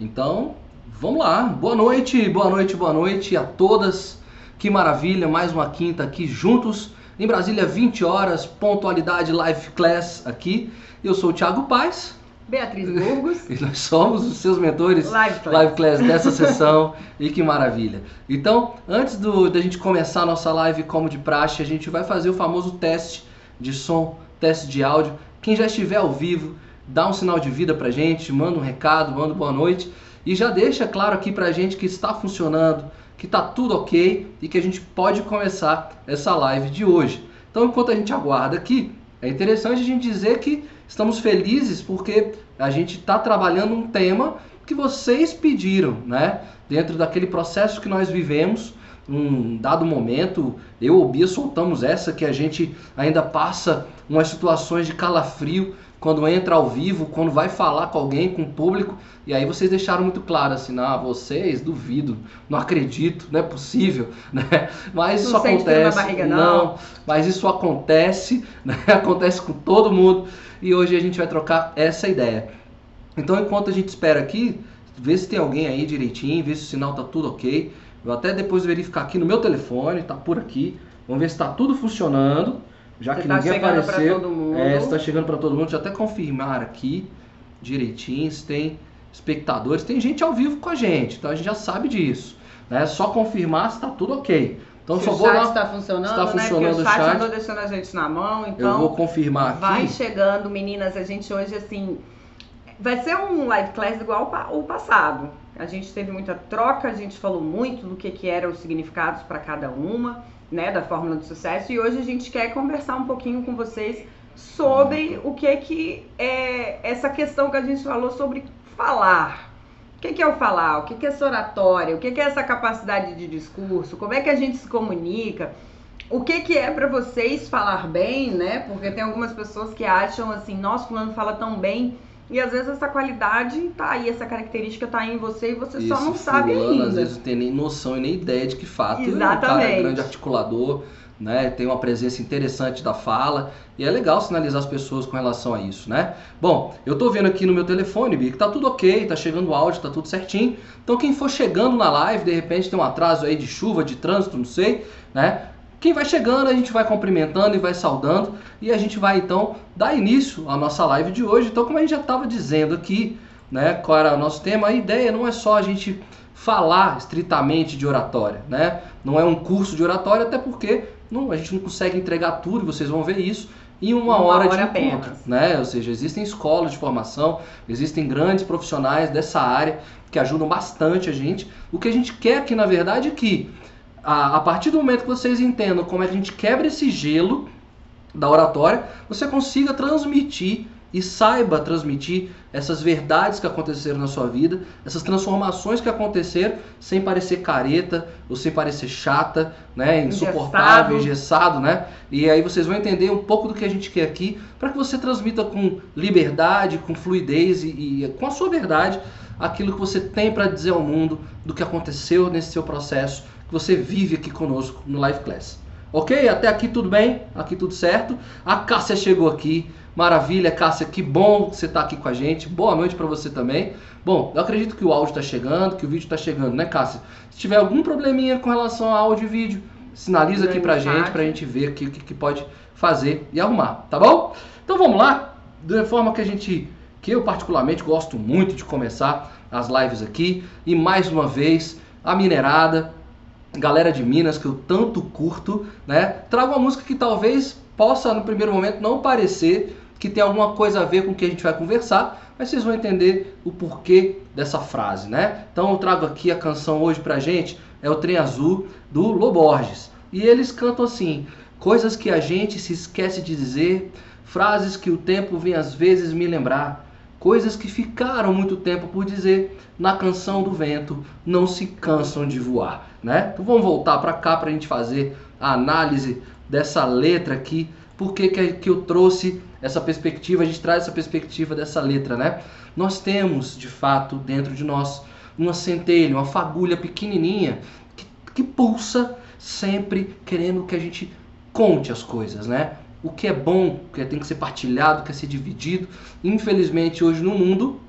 Então, vamos lá. Boa noite, boa noite, boa noite a todas. Que maravilha, mais uma quinta aqui juntos. Em Brasília, 20 horas, pontualidade live class aqui. Eu sou o Thiago Paz. Beatriz Burgos. e nós somos os seus mentores Live Class, live class dessa sessão. e que maravilha. Então, antes do, da gente começar a nossa live como de praxe, a gente vai fazer o famoso teste de som, teste de áudio. Quem já estiver ao vivo, dá um sinal de vida pra gente, manda um recado, manda boa noite. E já deixa claro aqui pra gente que está funcionando, que tá tudo ok e que a gente pode começar essa live de hoje. Então, enquanto a gente aguarda aqui, é interessante a gente dizer que estamos felizes porque a gente está trabalhando um tema que vocês pediram, né? Dentro daquele processo que nós vivemos, um dado momento, eu ou Bia soltamos essa que a gente ainda passa umas situações de calafrio quando entra ao vivo, quando vai falar com alguém, com o público, e aí vocês deixaram muito claro assim, não, vocês, duvido, não acredito, não é possível, né? Mas isso Não na acontece, barriga, não. mas isso acontece, né? Acontece com todo mundo, e hoje a gente vai trocar essa ideia. Então, enquanto a gente espera aqui, vê se tem alguém aí direitinho, vê se o sinal tá tudo ok. Eu até depois verificar aqui no meu telefone, tá por aqui. Vamos ver se tá tudo funcionando. Já Você que tá ninguém apareceu. É, se tá chegando para todo mundo. Deixa eu até confirmar aqui direitinho se tem espectadores. Tem gente ao vivo com a gente, então a gente já sabe disso. Né? Só confirmar se tá tudo ok. Então Se só o vou chat está funcionando, está né? funcionando Porque o chat chat. andou deixando a gente na mão, eu então vou confirmar vai aqui. chegando, meninas. A gente hoje, assim, vai ser um live class igual o passado. A gente teve muita troca, a gente falou muito do que, que eram os significados para cada uma, né, da fórmula do sucesso. E hoje a gente quer conversar um pouquinho com vocês sobre o que que é essa questão que a gente falou sobre falar. O que, que é o falar? O que, que é essa oratória? O que, que é essa capacidade de discurso? Como é que a gente se comunica? O que, que é pra vocês falar bem, né? Porque tem algumas pessoas que acham assim, nossa, fulano fala tão bem. E às vezes essa qualidade tá aí, essa característica tá aí em você e você só não sabe fulano, ainda. Às vezes não tem nem noção e nem ideia de que fato é um Exatamente. cara grande articulador, né? Tem uma presença interessante da fala e é legal sinalizar as pessoas com relação a isso, né? Bom, eu tô vendo aqui no meu telefone, Bi, que tá tudo ok, tá chegando o áudio, tá tudo certinho. Então quem for chegando na live, de repente tem um atraso aí de chuva, de trânsito, não sei, né? Quem vai chegando, a gente vai cumprimentando e vai saudando e a gente vai então dar início à nossa live de hoje. Então, como a gente já estava dizendo aqui, né, qual era o nosso tema, a ideia não é só a gente falar estritamente de oratória, né? Não é um curso de oratória, até porque não, a gente não consegue entregar tudo, e vocês vão ver isso em uma, Uma hora, de hora encontro, apenas. né? Ou seja, existem escolas de formação, existem grandes profissionais dessa área que ajudam bastante a gente. O que a gente quer aqui, na verdade, é que a, a partir do momento que vocês entendam como é que a gente quebra esse gelo da oratória, você consiga transmitir e saiba transmitir essas verdades que aconteceram na sua vida, essas transformações que aconteceram sem parecer careta ou sem parecer chata, né, insuportável, engessado, né? E aí vocês vão entender um pouco do que a gente quer aqui para que você transmita com liberdade, com fluidez e, e com a sua verdade aquilo que você tem para dizer ao mundo do que aconteceu nesse seu processo que você vive aqui conosco no Live Class. Ok? Até aqui tudo bem? Aqui tudo certo? A Cássia chegou aqui. Maravilha, Cássia, que bom que você está aqui com a gente. Boa noite para você também. Bom, eu acredito que o áudio está chegando, que o vídeo está chegando, né, Cássia? Se tiver algum probleminha com relação a áudio e vídeo, sinaliza aqui pra No gente, chat. pra gente ver o que, que pode fazer e arrumar, tá bom? Então vamos lá, da forma que a gente, que eu particularmente gosto muito de começar as lives aqui. E mais uma vez, a minerada, galera de Minas que eu tanto curto, né? Trago uma música que talvez possa no primeiro momento não parecer que tem alguma coisa a ver com o que a gente vai conversar, mas vocês vão entender o porquê dessa frase, né? Então eu trago aqui a canção hoje pra gente, é o Trem Azul do Loborges. E eles cantam assim: coisas que a gente se esquece de dizer, frases que o tempo vem às vezes me lembrar, coisas que ficaram muito tempo por dizer, na canção do vento não se cansam de voar, né? Então vamos voltar para cá para a gente fazer a análise dessa letra aqui, por que, que que eu trouxe essa perspectiva, a gente traz essa perspectiva dessa letra, né? Nós temos, de fato, dentro de nós, uma centelha, uma fagulha pequenininha que, que pulsa sempre querendo que a gente conte as coisas, né? O que é bom, o que tem que ser partilhado, o que é ser dividido. Infelizmente, hoje no mundo,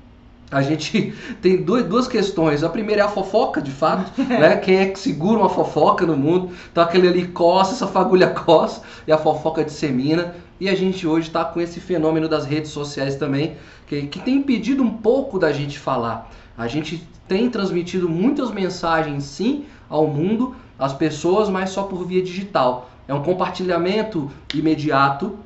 a gente tem duas questões. A primeira é a fofoca, de fato, né? Quem é que segura uma fofoca no mundo? Então aquele ali coça, essa fagulha coça e a fofoca dissemina. E a gente hoje está com esse fenômeno das redes sociais também, que, que tem impedido um pouco da gente falar. A gente tem transmitido muitas mensagens, sim, ao mundo, às pessoas, mas só por via digital. É um compartilhamento imediato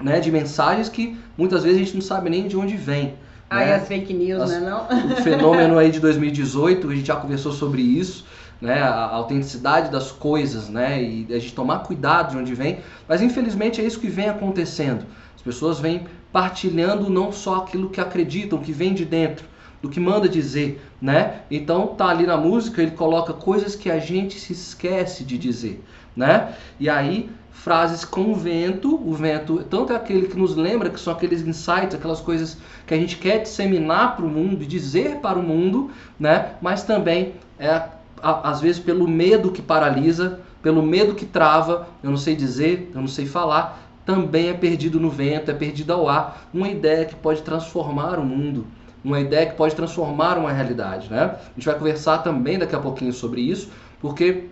né, de mensagens que muitas vezes a gente não sabe nem de onde vem. Ah, né? as fake news, as, né? Não? O fenômeno aí de 2018, a gente já conversou sobre isso, né? A autenticidade das coisas, né? E a gente tomar cuidado de onde vem. Mas infelizmente é isso que vem acontecendo. As pessoas vêm partilhando não só aquilo que acreditam, que vem de dentro, do que manda dizer, né? Então tá ali na música, ele coloca coisas que a gente se esquece de dizer, né? E aí frases com vento, o vento tanto é aquele que nos lembra que são aqueles insights, aquelas coisas que a gente quer disseminar para o mundo, dizer para o mundo, né? Mas também é às vezes pelo medo que paralisa, pelo medo que trava, eu não sei dizer, eu não sei falar, também é perdido no vento, é perdido ao ar, uma ideia que pode transformar o mundo uma ideia que pode transformar uma realidade. Né? A gente vai conversar também daqui a pouquinho sobre isso, porque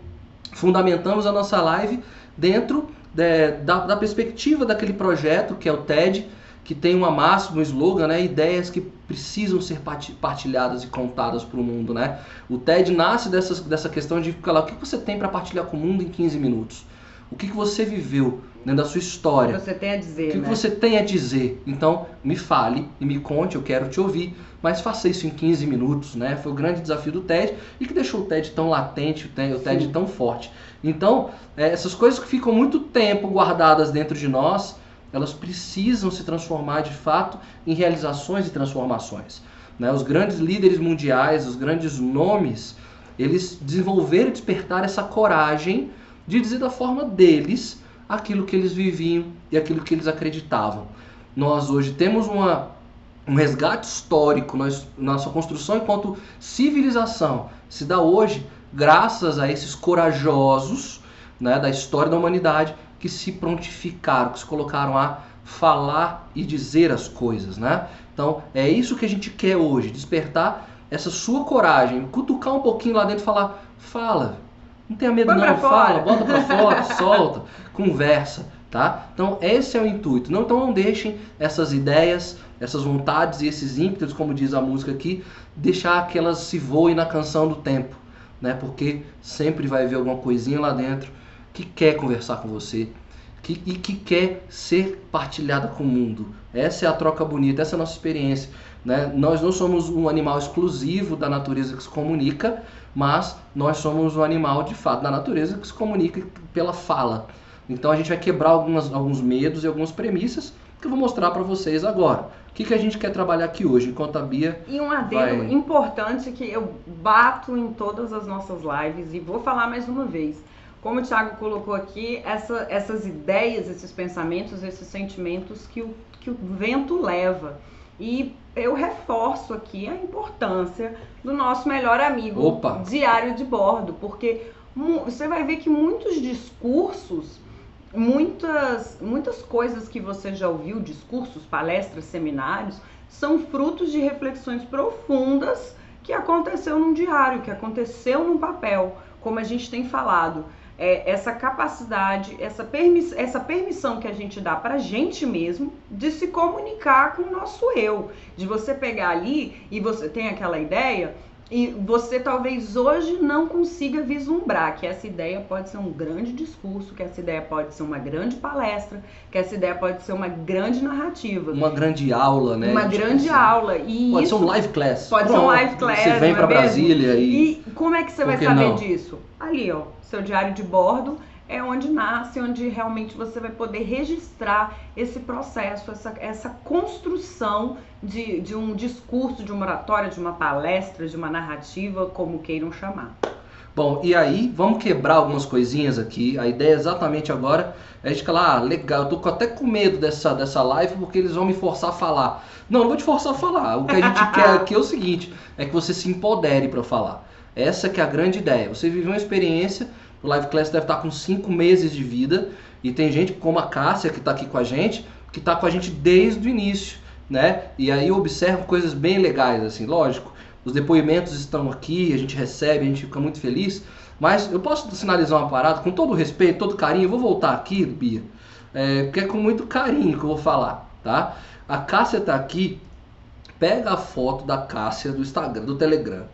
fundamentamos a nossa live dentro de, da, da, perspectiva daquele projeto que é o TED, que tem uma máxima, um slogan, né? ideias que precisam ser partilhadas e contadas para o mundo. Né? O TED nasce dessa, dessa questão de falar o que você tem para partilhar com o mundo em 15 minutos. O que, que você viveu dentro da sua história? O que você tem a dizer. O que, né? que você tem a dizer? Então, me fale e me conte, eu quero te ouvir, mas faça isso em 15 minutos, né? Foi o grande desafio do TED e que deixou o TED tão latente, o TED, o TED tão forte. Então, é, essas coisas que ficam muito tempo guardadas dentro de nós, elas precisam se transformar de fato em realizações e transformações. Né? Os grandes líderes mundiais, os grandes nomes, eles desenvolveram e despertaram essa coragem de dizer da forma deles aquilo que eles viviam e aquilo que eles acreditavam. Nós hoje temos uma, um resgate histórico, nós, nossa construção enquanto civilização se dá hoje graças a esses corajosos né, da história da humanidade que se prontificaram, que se colocaram a falar e dizer as coisas, né? Então é isso que a gente quer hoje, despertar essa sua coragem, cutucar um pouquinho lá dentro e falar, fala, não tenha medo Põe não, fala, bota pra fora, solta, conversa, tá? Então esse é o intuito. Não, então não deixem essas ideias, essas vontades e esses ímpetos, como diz a música aqui, deixar que elas se voem na canção do tempo, né? Porque sempre vai haver alguma coisinha lá dentro que quer conversar com você, que, e que quer ser partilhada com o mundo. Essa é a troca bonita, essa é a nossa experiência. Né? Nós não somos um animal exclusivo da natureza que se comunica, mas nós somos um animal de fato da natureza que se comunica pela fala. Então a gente vai quebrar algumas, alguns medos e algumas premissas que eu vou mostrar para vocês agora. O que, que a gente quer trabalhar aqui hoje, enquanto a Bia. E um adendo vai... importante que eu bato em todas as nossas lives e vou falar mais uma vez. Como o Thiago colocou aqui, essa, essas ideias, esses pensamentos, esses sentimentos que o, que o vento leva. E eu reforço aqui a importância do nosso melhor amigo Opa. diário de bordo, porque você vai ver que muitos discursos, muitas, muitas coisas que você já ouviu, discursos, palestras, seminários, são frutos de reflexões profundas que aconteceu num diário, que aconteceu num papel, como a gente tem falado é, essa capacidade, essa, permiss essa permissão que a gente dá para a gente mesmo de se comunicar com o nosso eu. De você pegar ali e você tem aquela ideia e você talvez hoje não consiga vislumbrar que essa ideia pode ser um grande discurso, que essa ideia pode ser uma grande palestra, que essa ideia pode ser uma grande narrativa. Uma grande aula, né? Uma grande assim. aula. E pode isso, ser um live class. Pode Pronto. ser um live class. Você vem para é Brasília e... e como é que você vai saber não? disso? Ali, ó seu diário de bordo é onde nasce, onde realmente você vai poder registrar esse processo, essa, essa construção de, de um discurso, de uma oratória, de uma palestra, de uma narrativa, como queiram chamar. Bom, e aí, vamos quebrar algumas coisinhas aqui. A ideia exatamente agora é de falar, ah, legal, eu tô até com medo dessa, dessa live porque eles vão me forçar a falar. Não, não vou te forçar a falar. O que a gente quer aqui é o seguinte, é que você se empodere para falar. Essa que é a grande ideia. Você viveu uma experiência, o Live Class deve estar com 5 meses de vida, e tem gente como a Cássia, que está aqui com a gente, que está com a gente desde o início. né? E aí observo coisas bem legais, assim, lógico. Os depoimentos estão aqui, a gente recebe, a gente fica muito feliz. Mas eu posso sinalizar uma parada com todo respeito, todo carinho. Eu vou voltar aqui, Bia, é, porque é com muito carinho que eu vou falar, tá? A Cássia tá aqui. Pega a foto da Cássia do Instagram, do Telegram.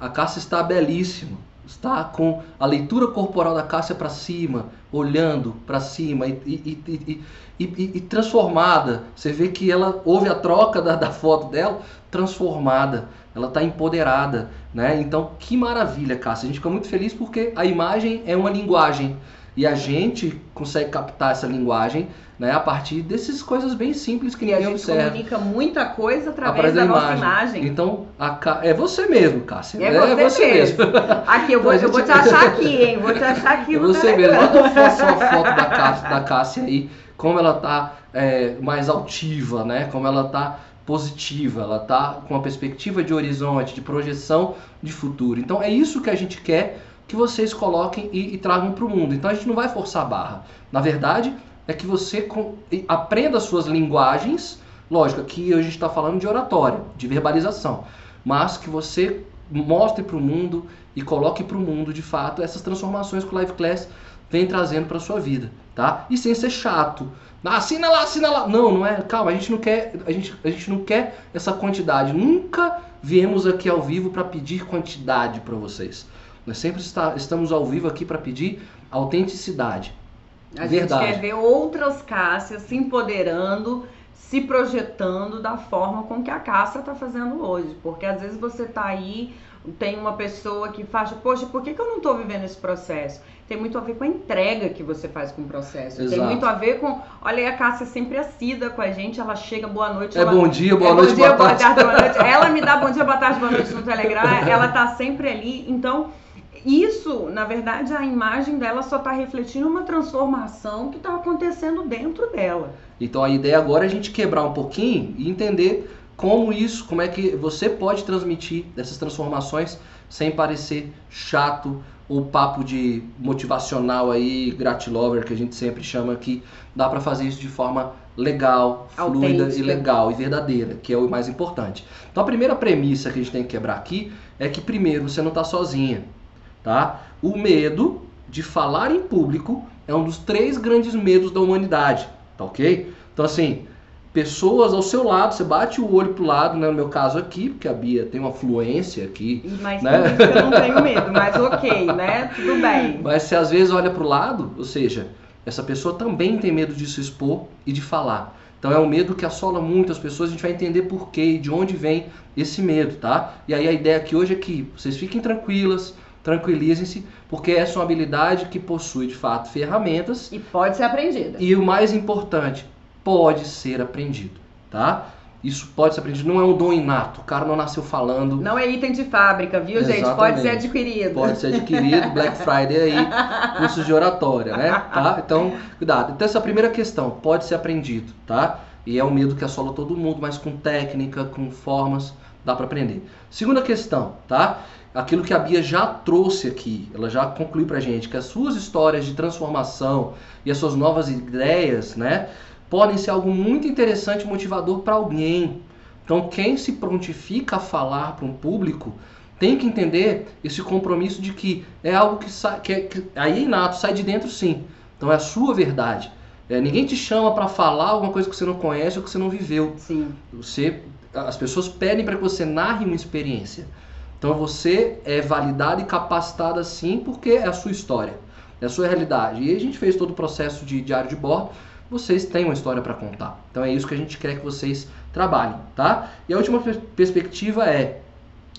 A Cássia está belíssima está com a leitura corporal da Cássia para cima, olhando para cima e, e, e, e, transformada. Você vê que ela houve a troca da, da foto dela, transformada, ela está empoderada, né? Então, que maravilha, Cássia. A gente fica muito feliz porque a imagem é uma linguagem e a gente consegue captar essa linguagem né, a partir dessas coisas bem simples que e observa. a gente comunica muita coisa através, da, da nossa imagem. Então, a, é você mesmo, Cássia. É, é você, você mesmo. Aqui, eu vou, então, eu vou te achar aqui, hein? Vou te achar aqui é no você mesmo. Manda só a foto da Cássia, da Cássia aí, como ela tá é, mais altiva, né? Como ela tá positiva, ela tá com uma perspectiva de horizonte, de projeção de futuro. Então, é isso que a gente quer que vocês coloquem e, e tragam para o mundo. Então a gente não vai forçar a barra. Na verdade, é que você com, aprenda suas linguagens. Lógico, aqui a gente está falando de oratória, de verbalização, mas que você mostre para o mundo e coloque para o mundo, de fato, essas transformações que o Live Class vem trazendo para sua vida, tá? E sem ser chato. Ah, assina lá, assina lá. Não, não é. Calma, a gente não quer, a gente, a gente não quer essa quantidade. Nunca viemos aqui ao vivo para pedir quantidade para vocês. Nós sempre está, estamos ao vivo aqui para pedir autenticidade. A Verdade. gente quer ver outras Cássias se empoderando, se projetando da forma com que a Cássia está fazendo hoje. Porque às vezes você está aí, tem uma pessoa que faz, poxa, por que, que eu não estou vivendo esse processo? Tem muito a ver com a entrega que você faz com o processo. Exato. Tem muito a ver com. Olha, a Cássia é sempre assida com a gente, ela chega, boa noite. É ela... bom dia, boa é noite, bom dia, boa, tarde. boa tarde, boa noite. Ela me dá bom dia, boa tarde, boa noite no Telegram, ela tá sempre ali. Então isso, na verdade, a imagem dela só está refletindo uma transformação que está acontecendo dentro dela. Então a ideia agora é a gente quebrar um pouquinho e entender como isso, como é que você pode transmitir essas transformações sem parecer chato ou papo de motivacional aí, gratilover, que a gente sempre chama aqui. Dá para fazer isso de forma legal, fluida e legal e verdadeira, que é o mais importante. Então a primeira premissa que a gente tem que quebrar aqui é que primeiro você não está sozinha tá? O medo de falar em público é um dos três grandes medos da humanidade, tá ok? Então assim, pessoas ao seu lado, você bate o olho pro lado, né? no meu caso aqui, porque a Bia tem uma fluência aqui. Mas né? eu não tenho medo, mas ok, né? Tudo bem. Mas se às vezes olha pro lado, ou seja, essa pessoa também tem medo de se expor e de falar. Então é um medo que assola muitas pessoas, a gente vai entender por quê e de onde vem esse medo, tá? E aí a ideia aqui hoje é que vocês fiquem tranquilas, tranquilizem-se, porque essa é uma habilidade que possui de fato ferramentas. E pode ser aprendida. E o mais importante, pode ser aprendido, tá? Isso pode ser aprendido, não é um dom inato, o cara não nasceu falando. Não é item de fábrica, viu, Exatamente. gente? Pode ser adquirido. Pode ser adquirido, Black Friday aí, cursos de oratória, né? Tá? Então, cuidado. Então, essa é a primeira questão, pode ser aprendido, tá? E é um medo que assola todo mundo, mas com técnica, com formas, dá para aprender. Segunda questão, tá? Aquilo que a Bia já trouxe aqui, ela já concluiu pra gente, que as suas histórias de transformação e as suas novas ideias, né, podem ser algo muito interessante e motivador para alguém. Então, quem se prontifica a falar para um público tem que entender esse compromisso de que é algo que, sai, que, é, que aí é inato, sai de dentro sim. Então, é a sua verdade. É, ninguém te chama para falar alguma coisa que você não conhece ou que você não viveu. Sim. Você, as pessoas pedem para que você narre uma experiência. Então você é validado e capacitado assim porque é a sua história, é a sua realidade. E a gente fez todo o processo de diário de bordo, vocês têm uma história para contar. Então é isso que a gente quer que vocês trabalhem, tá? E a última perspectiva é,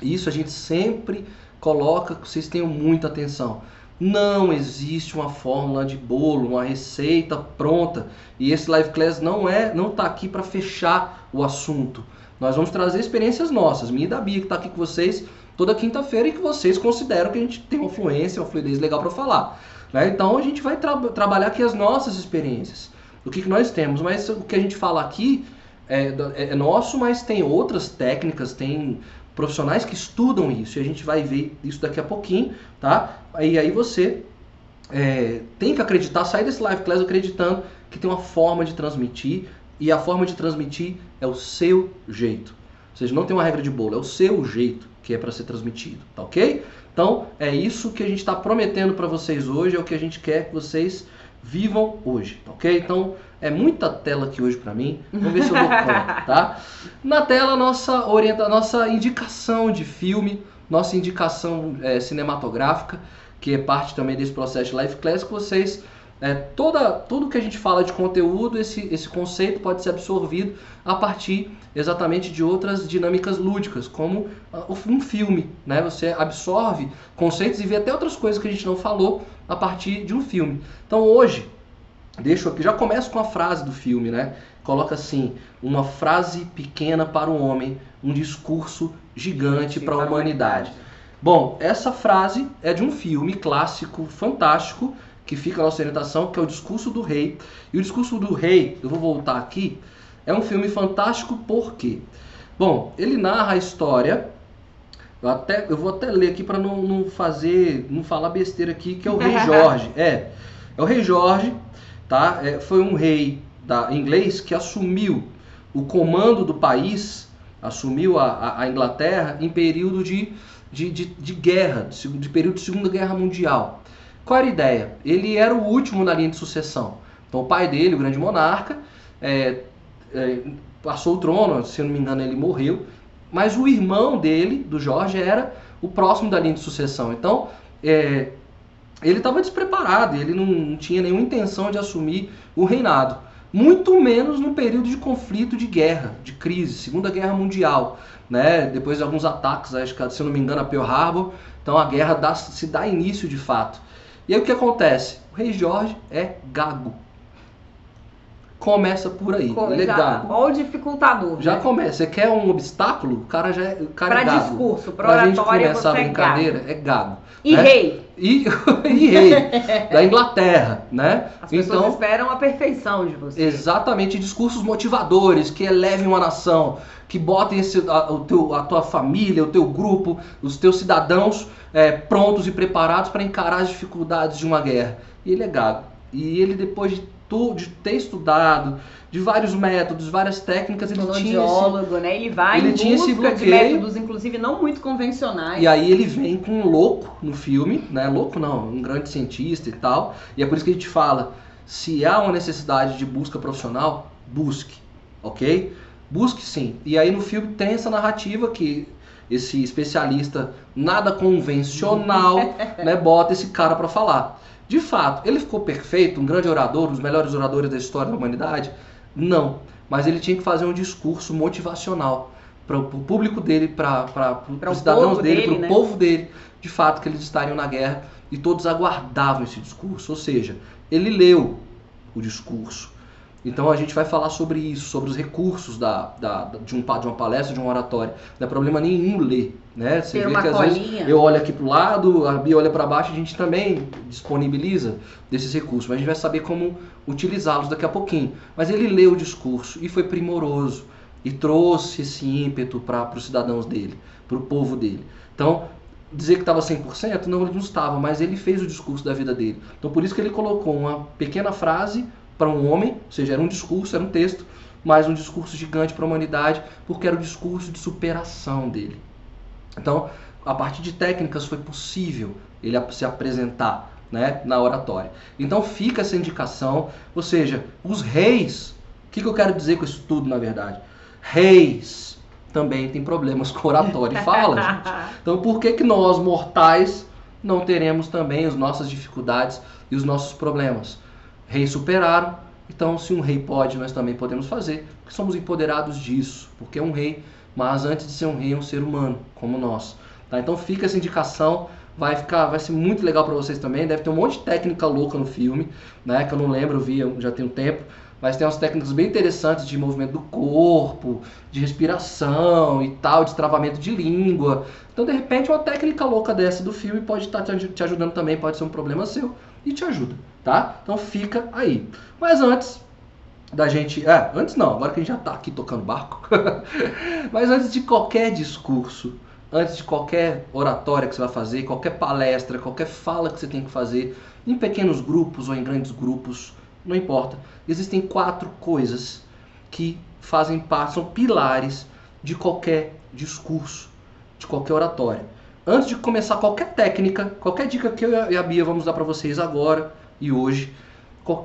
isso a gente sempre coloca que vocês tenham muita atenção. Não existe uma fórmula de bolo, uma receita pronta. E esse live class não é, não está aqui para fechar o assunto. Nós vamos trazer experiências nossas, minha e da Bia que está aqui com vocês toda quinta-feira e que vocês consideram que a gente tem uma fluência, uma fluidez legal para falar. Né? Então a gente vai tra trabalhar aqui as nossas experiências, o que, que nós temos. Mas o que a gente fala aqui é, é, é nosso, mas tem outras técnicas, tem profissionais que estudam isso e a gente vai ver isso daqui a pouquinho, tá? E aí você é, tem que acreditar, sair desse live class acreditando que tem uma forma de transmitir e a forma de transmitir é o seu jeito. Ou seja, não tem uma regra de bolo, é o seu jeito que é para ser transmitido, tá ok? Então é isso que a gente está prometendo para vocês hoje, é o que a gente quer que vocês vivam hoje, tá ok? Então é muita tela aqui hoje para mim. Vamos ver se eu dou conta, tá? Na tela nossa orienta, nossa indicação de filme, nossa indicação é, cinematográfica, que é parte também desse processo de Life Class que vocês é, toda, tudo que a gente fala de conteúdo, esse, esse conceito pode ser absorvido a partir exatamente de outras dinâmicas lúdicas, como uh, um filme. Né? Você absorve conceitos e vê até outras coisas que a gente não falou a partir de um filme. Então hoje, deixo aqui, já começo com a frase do filme, né? Coloca assim: uma frase pequena para o homem, um discurso gigante para a humanidade. Bom, essa frase é de um filme clássico fantástico que fica a nossa orientação, que é o Discurso do Rei. E o Discurso do Rei, eu vou voltar aqui, é um filme fantástico por quê? Bom, ele narra a história. Eu, até, eu vou até ler aqui para não, não fazer, não falar besteira aqui, que é o Rei Jorge. É, é o Rei Jorge, tá? É, foi um rei da inglês que assumiu o comando do país, assumiu a, a, Inglaterra em período de, de, de, de guerra, de, de período de Segunda Guerra Mundial. Qual era a ideia? Ele era o último na linha de sucessão. Então o pai dele, o grande monarca, é, é, passou o trono, se não me engano ele morreu, mas o irmão dele, do Jorge, era o próximo da linha de sucessão. Então é, ele estava despreparado, ele não, tinha nenhuma intenção de assumir o reinado. Muito menos no período de conflito, de guerra, de crise, Segunda Guerra Mundial, né? Depois de alguns ataques, acho que se não me engano, a Pearl Harbor, então a guerra dá, se dá início de fato. E aí o que acontece? O rei Jorge é gago. Começa por aí. Com, é já, gago. Olha o dificultador. Já né? começa. Você quer um obstáculo? O cara já é, o cara Pra é discurso, pra pra gente oratória, começar a é brincadeira, é gago. E né? rei. E, e rei da Inglaterra, né? As pessoas então, esperam a perfeição de você. exatamente discursos motivadores que elevem uma nação, que botem esse, a, o teu, a tua família, o teu grupo, os teus cidadãos é, prontos e preparados para encarar as dificuldades de uma guerra. E ele é gago. E ele, depois de, de ter estudado, de vários métodos, várias técnicas, ele tinha esse, né? Ele vai ele em tinha esse busca de bloqueio. métodos, inclusive, não muito convencionais. E aí ele vem com um louco no filme, né? Louco não, um grande cientista e tal. E é por isso que a gente fala, se há uma necessidade de busca profissional, busque, ok? Busque sim. E aí no filme tem essa narrativa que esse especialista nada convencional, né, bota esse cara para falar. De fato, ele ficou perfeito, um grande orador, um dos melhores oradores da história da humanidade? Não. Mas ele tinha que fazer um discurso motivacional para o público dele, para os cidadãos dele, para o né? povo dele, de fato, que eles estariam na guerra e todos aguardavam esse discurso. Ou seja, ele leu o discurso. Então a gente vai falar sobre isso, sobre os recursos da, da, de, um, de uma palestra, de um oratório. Não é problema nenhum ler. Né? Você vê que às colinha. vezes eu olho aqui para o lado, a Bia olha para baixo, a gente também disponibiliza desses recursos. Mas a gente vai saber como utilizá-los daqui a pouquinho. Mas ele leu o discurso e foi primoroso. E trouxe esse ímpeto para os cidadãos dele, para o povo dele. Então, dizer que estava 100%, não, ele não estava, mas ele fez o discurso da vida dele. Então, por isso que ele colocou uma pequena frase para um homem, ou seja, era um discurso, era um texto, mas um discurso gigante para a humanidade, porque era o discurso de superação dele. Então, a partir de técnicas foi possível ele se apresentar né, na oratória. Então fica essa indicação, ou seja, os reis, o que, que eu quero dizer com isso tudo na verdade? Reis também têm problemas com oratória e fala, gente. Então por que, que nós, mortais, não teremos também as nossas dificuldades e os nossos problemas? Reis superaram, então se um rei pode, nós também podemos fazer, porque somos empoderados disso, porque é um rei, mas antes de ser um rei é um ser humano, como nós. Tá? Então fica essa indicação, vai ficar, vai ser muito legal para vocês também, deve ter um monte de técnica louca no filme, né, que eu não lembro, eu vi já tem um tempo, mas tem umas técnicas bem interessantes de movimento do corpo, de respiração e tal, de travamento de língua. Então, de repente, uma técnica louca dessa do filme pode estar te aj- te ajudando também, pode ser um problema seu e te ajuda, tá? Então fica aí. Mas antes da gente, é, antes não, agora que a gente já tá aqui tocando barco. Mas antes de qualquer discurso, antes de qualquer oratória que você vai fazer, qualquer palestra, qualquer fala que você tem que fazer, em pequenos grupos ou em grandes grupos, não importa. Existem quatro coisas que fazem parte, são pilares de qualquer discurso, de qualquer oratória. Antes de começar qualquer técnica, qualquer dica que eu e a Bia vamos dar para vocês agora e hoje,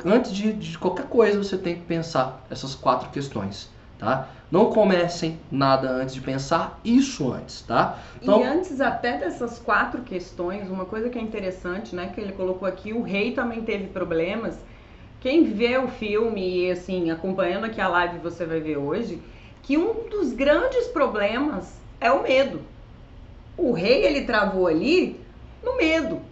antes de, de qualquer coisa você tem que pensar essas quatro questões, tá? Não comecem nada antes de pensar isso antes, tá? Então, e antes até dessas quatro questões, uma coisa que é interessante, né, que ele colocou aqui, o rei também teve problemas. Quem vê o filme e assim, acompanhando aqui a live, você vai ver hoje, que um dos grandes problemas é o medo. O rei ele travou ali no medo,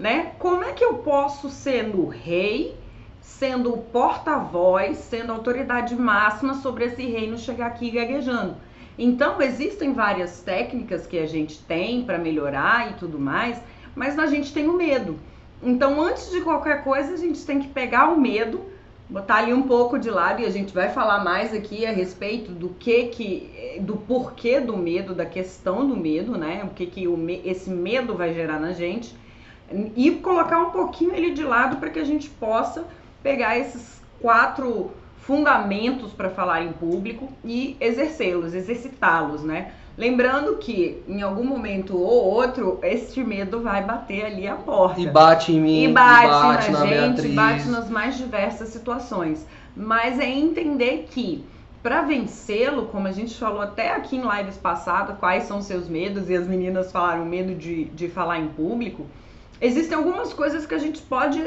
né? Como é que eu posso ser no rei sendo porta-voz, sendo autoridade máxima sobre esse reino chegar aqui gaguejando. Então, existem várias técnicas que a gente tem para melhorar e tudo mais, mas a gente tem o medo. Então, antes de qualquer coisa, a gente tem que pegar o medo, botar ali um pouco de lado e a gente vai falar mais aqui a respeito do que que do porquê do medo, da questão do medo, né? O que que o, esse medo vai gerar na gente e colocar um pouquinho ele de lado para que a gente possa pegar esses quatro fundamentos para falar em público e exercê-los, exercitá-los, né? Lembrando que em algum momento ou outro, este medo vai bater ali a porta. E bate em mim, e bate, e bate na, na gente, bate nas mais diversas situações. Mas é entender que para vencê-lo, como a gente falou até aqui em lives passadas, quais são seus medos, e as meninas falaram medo de, de falar em público, existem algumas coisas que a gente pode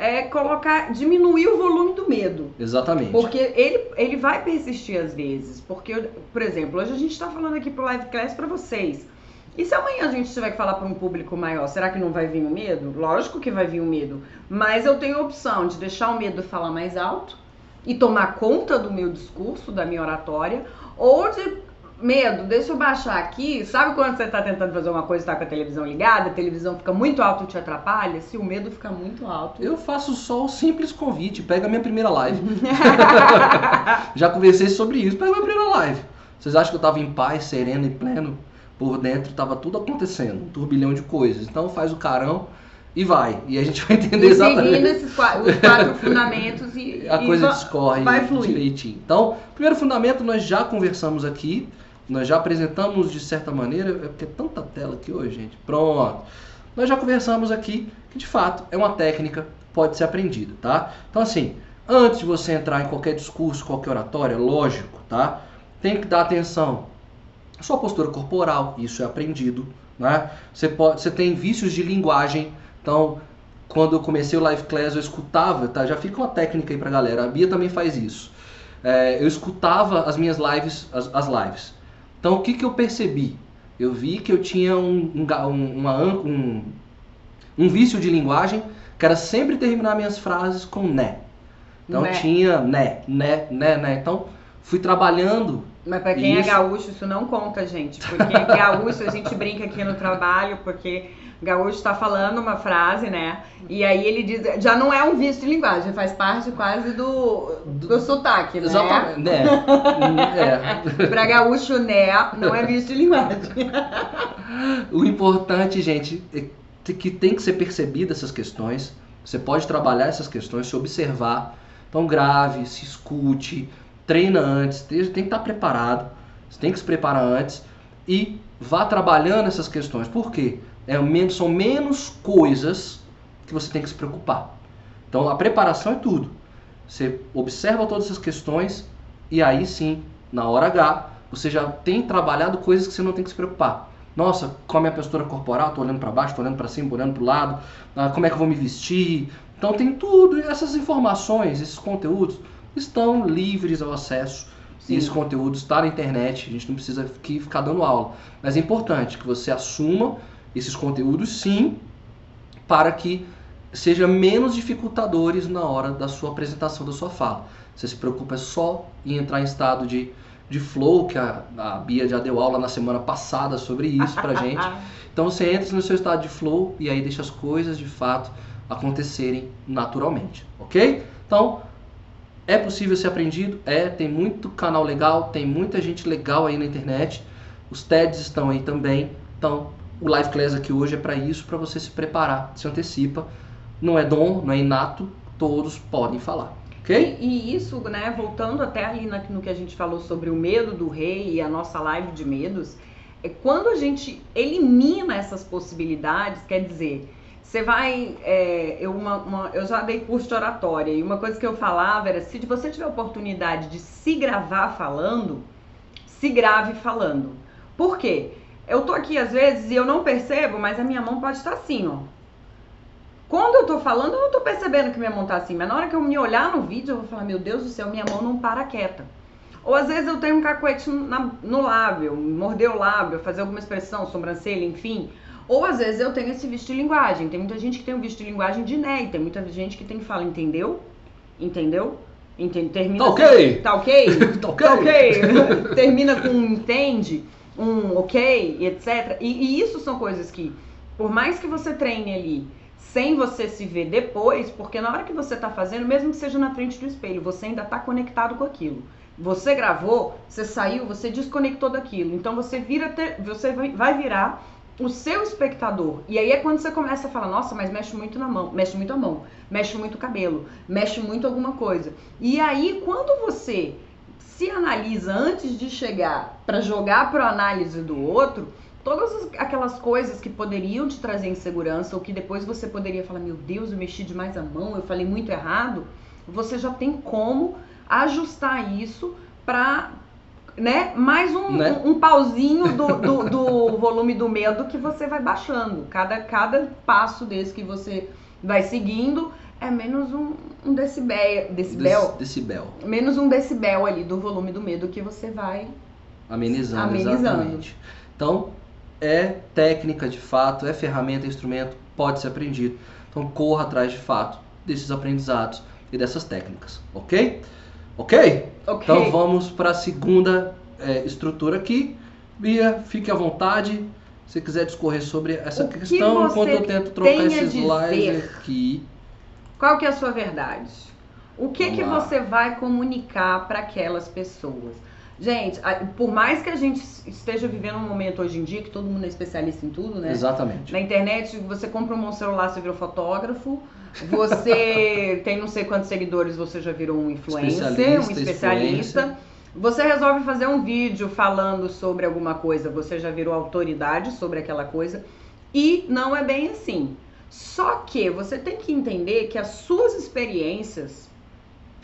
é colocar, diminuir o volume do medo. Exatamente. Porque ele, ele vai persistir às vezes. Porque, por exemplo, hoje a gente está falando aqui pro live class para vocês. E se amanhã a gente tiver que falar para um público maior, será que não vai vir o medo? Lógico que vai vir o medo. Mas eu tenho a opção de deixar o medo falar mais alto e tomar conta do meu discurso, da minha oratória, ou de medo, deixa eu baixar aqui. Sabe quando você está tentando fazer uma coisa e está com a televisão ligada, a televisão fica muito alta e te atrapalha? Se o medo fica muito alto. Eu faço só o simples convite, pega a minha primeira live. Já conversei sobre isso, pega a minha primeira live. Vocês acham que eu estava em paz, sereno e pleno? Por dentro estava tudo acontecendo, um turbilhão de coisas. Então faz o carão e vai. E a gente vai entender e exatamente. esses quatro, os quatro fundamentos e a e coisa discorre vai fluir. direitinho. Então, primeiro fundamento nós já conversamos aqui. Nós já apresentamos de certa maneira, é porque é tanta tela aqui hoje, gente. Pronto. Nós já conversamos aqui que de fato é uma técnica, pode ser aprendida, tá? Então assim, antes de você entrar em qualquer discurso, qualquer oratória, lógico, tá? Tem que dar atenção à sua postura corporal, isso é aprendido, né? Você pode, você tem vícios de linguagem, então quando eu comecei o live class eu escutava, tá? Já fica uma técnica aí pra galera. A Bia também faz isso. É, eu escutava as minhas lives, as, as lives. Então o que, que eu percebi? Eu vi que eu tinha um, um, uma, um, um vício de linguagem que era sempre terminar minhas frases com né. Então né. tinha né, né, né, né. Então fui trabalhando. Mas para quem é isso... é gaúcho, isso não conta, gente. Porque gaúcho a gente brinca aqui no trabalho, porque Gaúcho está falando uma frase, né? E aí ele diz, já não é um vício de linguagem, faz parte quase do, do, do sotaque, né? Exatamente, né? é. Pra gaúcho, né, não é vício de linguagem. o importante, gente, é que tem que ser percebida essas questões. Você pode trabalhar essas questões, se observar. Então grave, se escute, treina antes, tem que estar preparado. Você tem que se preparar antes e vá trabalhando essas questões. Por quê? É, menos, são menos coisas que você tem que se preocupar. Então a preparação é tudo. Você observa todas essas questões e aí sim, na hora H, você já tem trabalhado coisas que você não tem que se preocupar. Nossa, qual a minha postura corporal? Tô olhando para baixo, tô olhando para cima, olhando para o lado. Ah, como é que eu vou me vestir? Então tem tudo, e essas informações, esses conteúdos estão livres ao acesso. Sim. E esse conteúdo está na internet, a gente não precisa ficar dando aula. Mas é importante que você assuma esses conteúdos sim, para que seja menos dificultadores na hora da sua apresentação, da sua fala. Você se preocupa só em entrar em estado de, de flow, que a, a Bia já deu aula na semana passada sobre isso pra gente. Então você entra no seu estado de flow e aí deixa as coisas de fato acontecerem naturalmente, ok? Então, é possível ser aprendido? É, tem muito canal legal, tem muita gente legal aí na internet. Os TEDs estão aí também. Então, o Live Class aqui hoje é para isso, para você se preparar, se antecipa. Não é dom, não é inato, todos podem falar. Ok? E, e isso, né, voltando até ali na- no que a gente falou sobre o medo do rei e a nossa live de medos, é quando a gente elimina essas possibilidades, quer dizer, você vai. é, eu, uma- uma- eu já dei curso de oratória e uma coisa que eu falava era: se você tiver oportunidade de se gravar falando, se grave falando. Por quê? Eu tô aqui às vezes e eu não percebo, mas a minha mão pode estar assim, ó. Quando eu tô falando, eu não tô percebendo que minha mão tá assim, mas na hora que eu me olhar no vídeo, eu vou falar, meu Deus do céu, minha mão não para quieta. Ou às vezes eu tenho um cacuete na- no lábio, morder o lábio, fazer alguma expressão, sobrancelha, enfim. Ou às vezes eu tenho esse visto de linguagem. Tem muita gente que tem o visto de linguagem de Ney, tem muita gente que tem que falar, entendeu? Entendeu? Enten- termina Tá ok. Tá ok? Tá ok. Tá ok. Termina com um entende, um ok, etc. E, e isso são coisas que, por mais que você treine ali, sem você se ver depois, porque na hora que você tá fazendo, mesmo que seja na frente do espelho, você ainda tá conectado com aquilo. Você gravou, você saiu, você desconectou daquilo. Então você vira, ter- você vai virar o seu espectador. E aí é quando você começa a falar, nossa, mas mexe muito na mão, mexe muito a mão, mexe muito o cabelo, mexe muito alguma coisa. E aí quando você se analisa antes de chegar para jogar para análise do outro, todas as- aquelas coisas que poderiam te trazer insegurança ou que depois você poderia falar, meu Deus, eu mexi demais a mão, eu falei muito errado, você já tem como ajustar isso para né, mais um, Né? um, um pauzinho do, do, do volume do medo que você vai baixando. Cada, cada passo desse que você vai seguindo é menos um, um decibel, decibel, Dec- Decibel. menos um decibel ali do volume do medo que você vai Amenizando, Amenizando. exatamente. Então, é técnica de fato, é ferramenta, é instrumento, pode ser aprendido. Então, corra atrás de fato desses aprendizados e dessas técnicas, ok? Ok? Ok. Então, vamos para a segunda é, estrutura aqui. Bia, fique à vontade. Se quiser discorrer sobre essa O que questão, você enquanto eu tento trocar esses slides aqui. Qual que é a sua verdade? O que Vamos que lá. você vai comunicar para aquelas pessoas? Gente, por mais que a gente esteja vivendo um momento hoje em dia que todo mundo é especialista em tudo, né? Exatamente. Na internet, você compra um celular, você virou fotógrafo. Você tem não sei quantos seguidores, você já virou um influencer, Especialista, um especialista. Você resolve fazer um vídeo falando sobre alguma coisa, você já virou autoridade sobre aquela coisa. E não é bem assim. Só que você tem que entender que as suas experiências,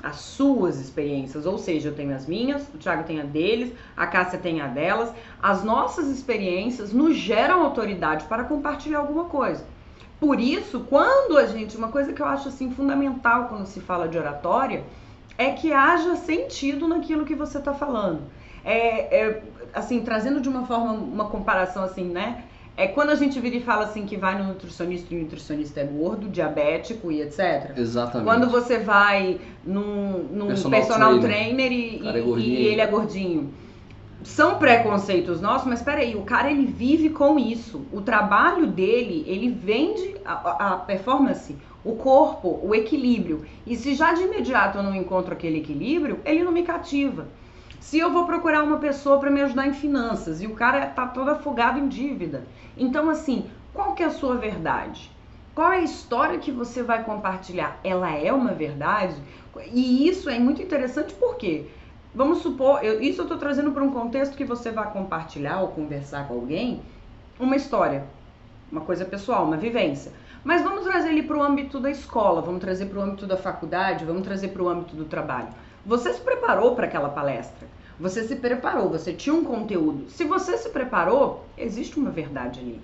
as suas experiências, ou seja, eu tenho as minhas, o Thiago tem a deles, a Cássia tem a delas, as nossas experiências nos geram autoridade para compartilhar alguma coisa. Por isso, quando a gente, uma coisa que eu acho assim fundamental quando se fala de oratória, é que haja sentido naquilo que você está falando. É, é, assim, trazendo de uma forma, uma comparação assim, né? É quando a gente vira e fala assim que vai no nutricionista e o nutricionista é gordo, diabético e etc. Exatamente. Quando você vai num, num Personal personal, trainer. trainer, e, é e- e ele é gordinho. São preconceitos nossos, mas peraí, o cara ele vive com isso. O trabalho dele, ele vende a, a- a performance, o corpo, o equilíbrio. E se já de imediato eu não encontro aquele equilíbrio, ele não me cativa. Se eu vou procurar uma pessoa para me ajudar em finanças e o cara tá todo afogado em dívida. Então, assim, qual que é a sua verdade? Qual é a história que você vai compartilhar? Ela é uma verdade? E isso é muito interessante porque, vamos supor, eu- isso eu estou trazendo para um contexto que você vai compartilhar ou conversar com alguém uma história, uma coisa pessoal, uma vivência. Mas vamos trazer ele para o âmbito da escola, vamos trazer para o âmbito da faculdade, vamos trazer para o âmbito do trabalho. Você se preparou para aquela palestra? Você se preparou, você tinha um conteúdo. Se você se preparou, existe uma verdade ali.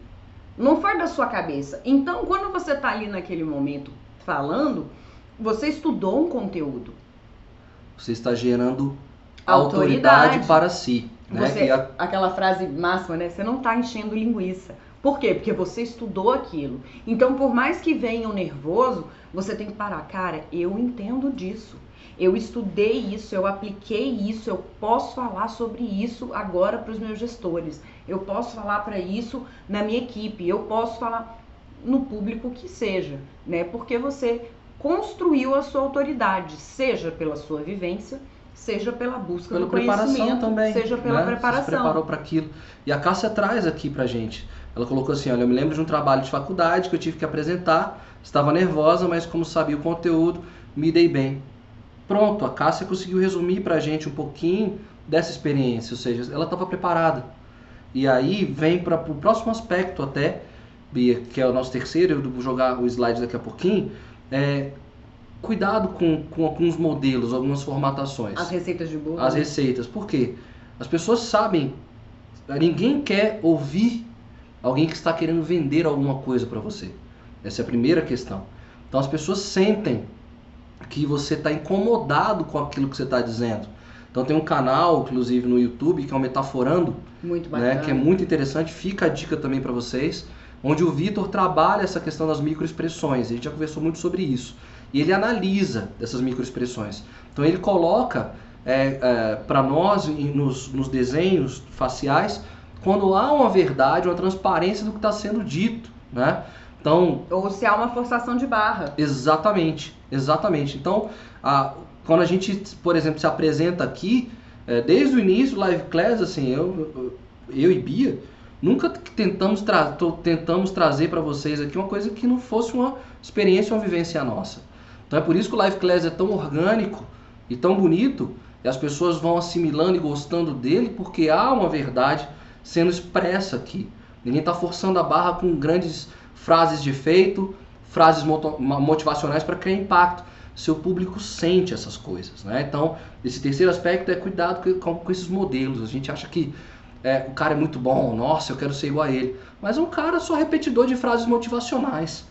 Não foi da sua cabeça. Então, quando você está ali naquele momento falando, você estudou um conteúdo. Você está gerando Autoridade. autoridade, para si. Né? Você, a- Aquela frase máxima, né? Você não está enchendo linguiça. Por quê? Porque você estudou aquilo. Então, por mais que venha o nervoso, você tem que parar. Cara, eu entendo disso. Eu estudei isso, eu apliquei isso, eu posso falar sobre isso agora para os meus gestores. Eu posso falar para isso na minha equipe, eu posso falar no público que seja, né? Porque você construiu a sua autoridade, seja pela sua vivência, seja pela busca pela do preparação também. seja pela né? Você se preparação. preparou para aquilo. E a Cássia traz aqui pra gente. Ela colocou assim: olha, eu me lembro de um trabalho de faculdade que eu tive que apresentar, estava nervosa, mas como sabia o conteúdo, me dei bem. pronto, a Cássia conseguiu resumir pra gente um pouquinho dessa experiência, ou seja, ela estava preparada. E aí vem para o próximo aspecto até, Bia, que é o nosso terceiro, eu vou jogar o slide daqui a pouquinho, é cuidado com, com alguns modelos, algumas formatações. As receitas de bolo. As receitas. Por quê? As pessoas sabem, ninguém quer ouvir alguém que está querendo vender alguma coisa para você. Essa é a primeira questão. Então as pessoas sentem que você está incomodado com aquilo que você está dizendo. Então tem um canal, inclusive no YouTube, que é o Metaforando, muito bacana. né, que é muito interessante. Fica a dica também para vocês, onde o Vitor trabalha essa questão das microexpressões. A gente já conversou muito sobre isso. E ele analisa essas microexpressões. Então ele coloca é, é, para nós nos, nos desenhos faciais quando há uma verdade, uma transparência do que está sendo dito, né? Então, ou se há uma forçação de barra. Exatamente, exatamente. Então, a, quando a gente, por exemplo, se apresenta aqui, é, desde o início, Live Class, assim, eu, eu e Bia, nunca tentamos, tra tentamos trazer para vocês aqui uma coisa que não fosse uma experiência, uma vivência nossa. Então é por isso que o Live Class é tão orgânico e tão bonito, e as pessoas vão assimilando e gostando dele, porque há uma verdade sendo expressa aqui. Ninguém está forçando a barra com grandes frases de efeito, frases motivacionais para criar impacto seu público sente essas coisas, né? Então, esse terceiro aspecto é cuidado com, com esses modelos. A gente acha que é, o cara é muito bom, nossa, eu quero ser igual a ele. Mas é um cara só repetidor de frases motivacionais.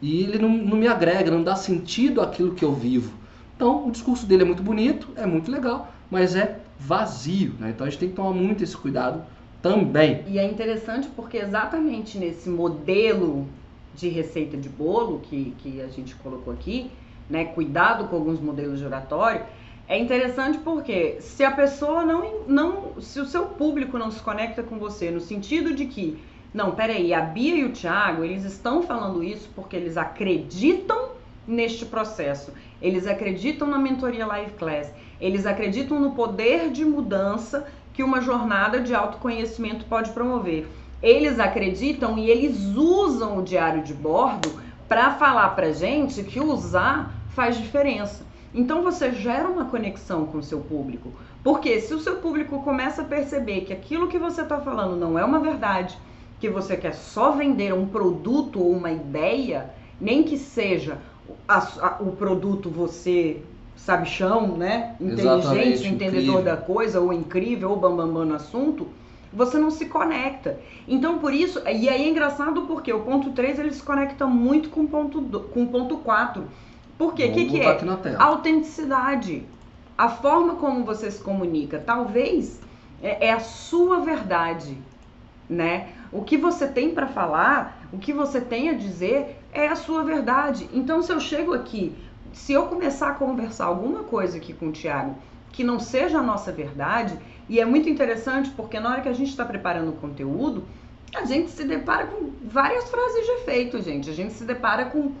E ele não, não me agrega, não dá sentido àquilo que eu vivo. Então, o discurso dele é muito bonito, é muito legal, mas é vazio, né? Então a gente tem que tomar muito esse cuidado também. E é interessante porque exatamente nesse modelo de receita de bolo que, que a gente colocou aqui, né, cuidado com alguns modelos de oratório, é interessante porque se a pessoa não, não, se o seu público não se conecta com você no sentido de que, não, peraí, a Bia e o Thiago, eles estão falando isso porque eles acreditam neste processo, eles acreditam na mentoria Live Class, eles acreditam no poder de mudança que uma jornada de autoconhecimento pode promover. Eles acreditam e eles usam o diário de bordo para falar pra gente que usar faz diferença. Então você gera uma conexão com o seu público. Porque se o seu público começa a perceber que aquilo que você está falando não é uma verdade, que você quer só vender um produto ou uma ideia, nem que seja a, a, o produto você sabichão, né? Inteligente, entendedor incrível. da coisa, ou incrível, ou bambambam bam, bam no assunto, você não se conecta. Então, por isso, e aí é engraçado porque o ponto 3 ele se conecta muito com o ponto, com o ponto 4 por quê? O que, que é? Autenticidade. A forma como você se comunica. Talvez é, é a sua verdade, né? O que você tem para falar, o que você tem a dizer é a sua verdade. Então, se eu chego aqui, se eu começar a conversar alguma coisa aqui com o Tiago que não seja a nossa verdade, e é muito interessante porque na hora que a gente está preparando o conteúdo, a gente se depara com várias frases de efeito, gente. A gente se depara com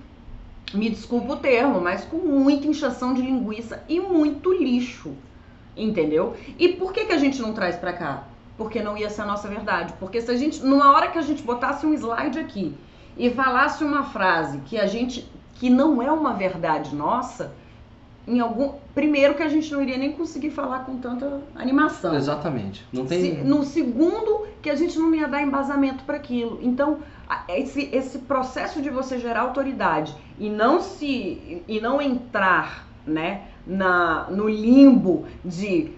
me desculpa o termo, mas com muita inchação de linguiça e muito lixo, entendeu? E por que, que a gente não traz pra cá? Porque não ia ser a nossa verdade. Porque se a gente, numa hora que a gente botasse um slide aqui e falasse uma frase que a gente, que não é uma verdade nossa, em algum, primeiro que a gente não iria nem conseguir falar com tanta animação. Exatamente. Não tem. Se, no segundo que a gente não ia dar embasamento para aquilo. Então esse, esse processo de você gerar autoridade e não se e não entrar né, na, no limbo de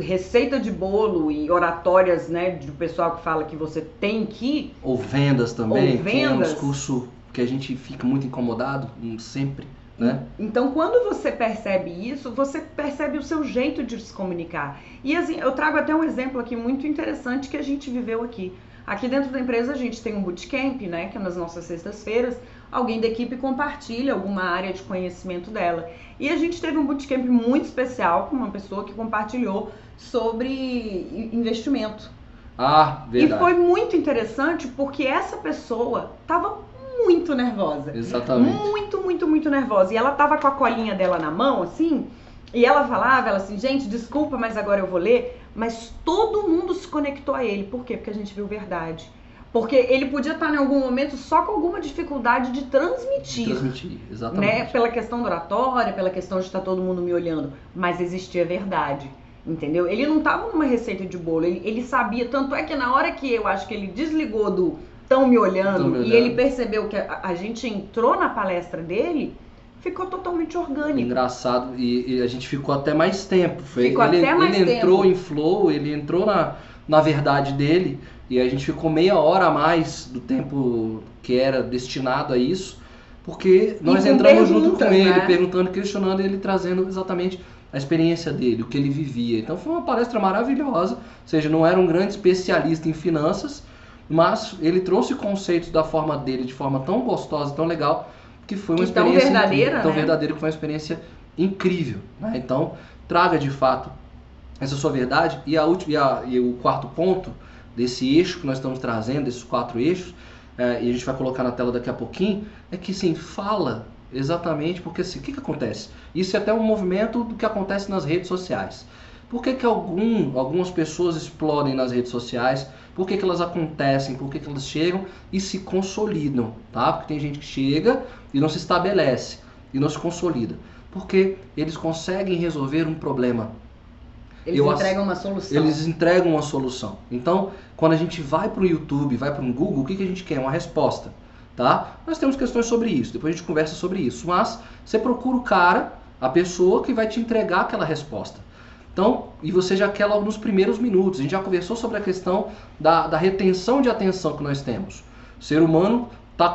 receita de bolo e oratórias né, do pessoal que fala que você tem que. Ou vendas também, ou vendas. que é um discurso que a gente fica muito incomodado hum, sempre. Né? Então, quando você percebe isso, você percebe o seu jeito de se comunicar. E assim, eu trago até um exemplo aqui muito interessante que a gente viveu aqui. Aqui dentro da empresa a gente tem um bootcamp, né, que é nas nossas sextas-feiras, alguém da equipe compartilha alguma área de conhecimento dela. E a gente teve um bootcamp muito especial com uma pessoa que compartilhou sobre investimento. Ah, verdade. E foi muito interessante porque essa pessoa estava muito nervosa. Exatamente. Muito, muito, muito nervosa. E ela tava com a colinha dela na mão, assim, e ela falava, ela assim, gente, desculpa, mas agora eu vou ler. Mas todo mundo se conectou a ele. Por quê? Porque a gente viu verdade. Porque ele podia estar em algum momento só com alguma dificuldade de transmitir. Transmitir, exatamente. Né? Pela questão da oratória, pela questão de estar todo mundo me olhando. Mas existia verdade. Entendeu? Ele não estava numa receita de bolo, ele, ele, sabia. Tanto é que na hora que eu acho que ele desligou do tão me olhando, me olhando. e ele percebeu que a, a, gente entrou na palestra dele, ficou totalmente orgânico. Engraçado, e, e a gente ficou até mais tempo. Foi, ficou ele, até mais ele tempo. entrou em flow, ele entrou na, na verdade dele, e a gente ficou meia hora a mais do tempo que era destinado a isso, porque nós entramos junto com ele, né? perguntando, questionando, ele trazendo exatamente a experiência dele, o que ele vivia. Então foi uma palestra maravilhosa, ou seja, não era um grande especialista em finanças, mas ele trouxe conceitos da forma dele de forma tão gostosa, tão legal, que foi uma que experiência tão verdadeira, incrível, tão né? verdadeira que foi uma experiência incrível. Né? Então traga de fato essa sua verdade e a última e, a, e o quarto ponto desse eixo que nós estamos trazendo, desses quatro eixos, é, e a gente vai colocar na tela daqui a pouquinho, é que sim, fala exatamente, porque assim, o que, que acontece? Isso é até um movimento do que acontece nas redes sociais. Por que, que algum, algumas pessoas explodem nas redes sociais? Por que, que elas acontecem? Por que, que elas chegam e se consolidam? Tá? Porque tem gente que chega e não se estabelece e não se consolida. Porque eles conseguem resolver um problema. Eles Eu entregam uma solução. Eles entregam uma solução. Então, quando a gente vai para o YouTube, vai para o Google, o que, que a gente quer? Uma resposta. Tá? Nós temos questões sobre isso, depois a gente conversa sobre isso. Mas você procura o cara, a pessoa que vai te entregar aquela resposta. Então, e você já quer logo nos primeiros minutos. A gente já conversou sobre a questão da, da retenção de atenção que nós temos. O ser humano está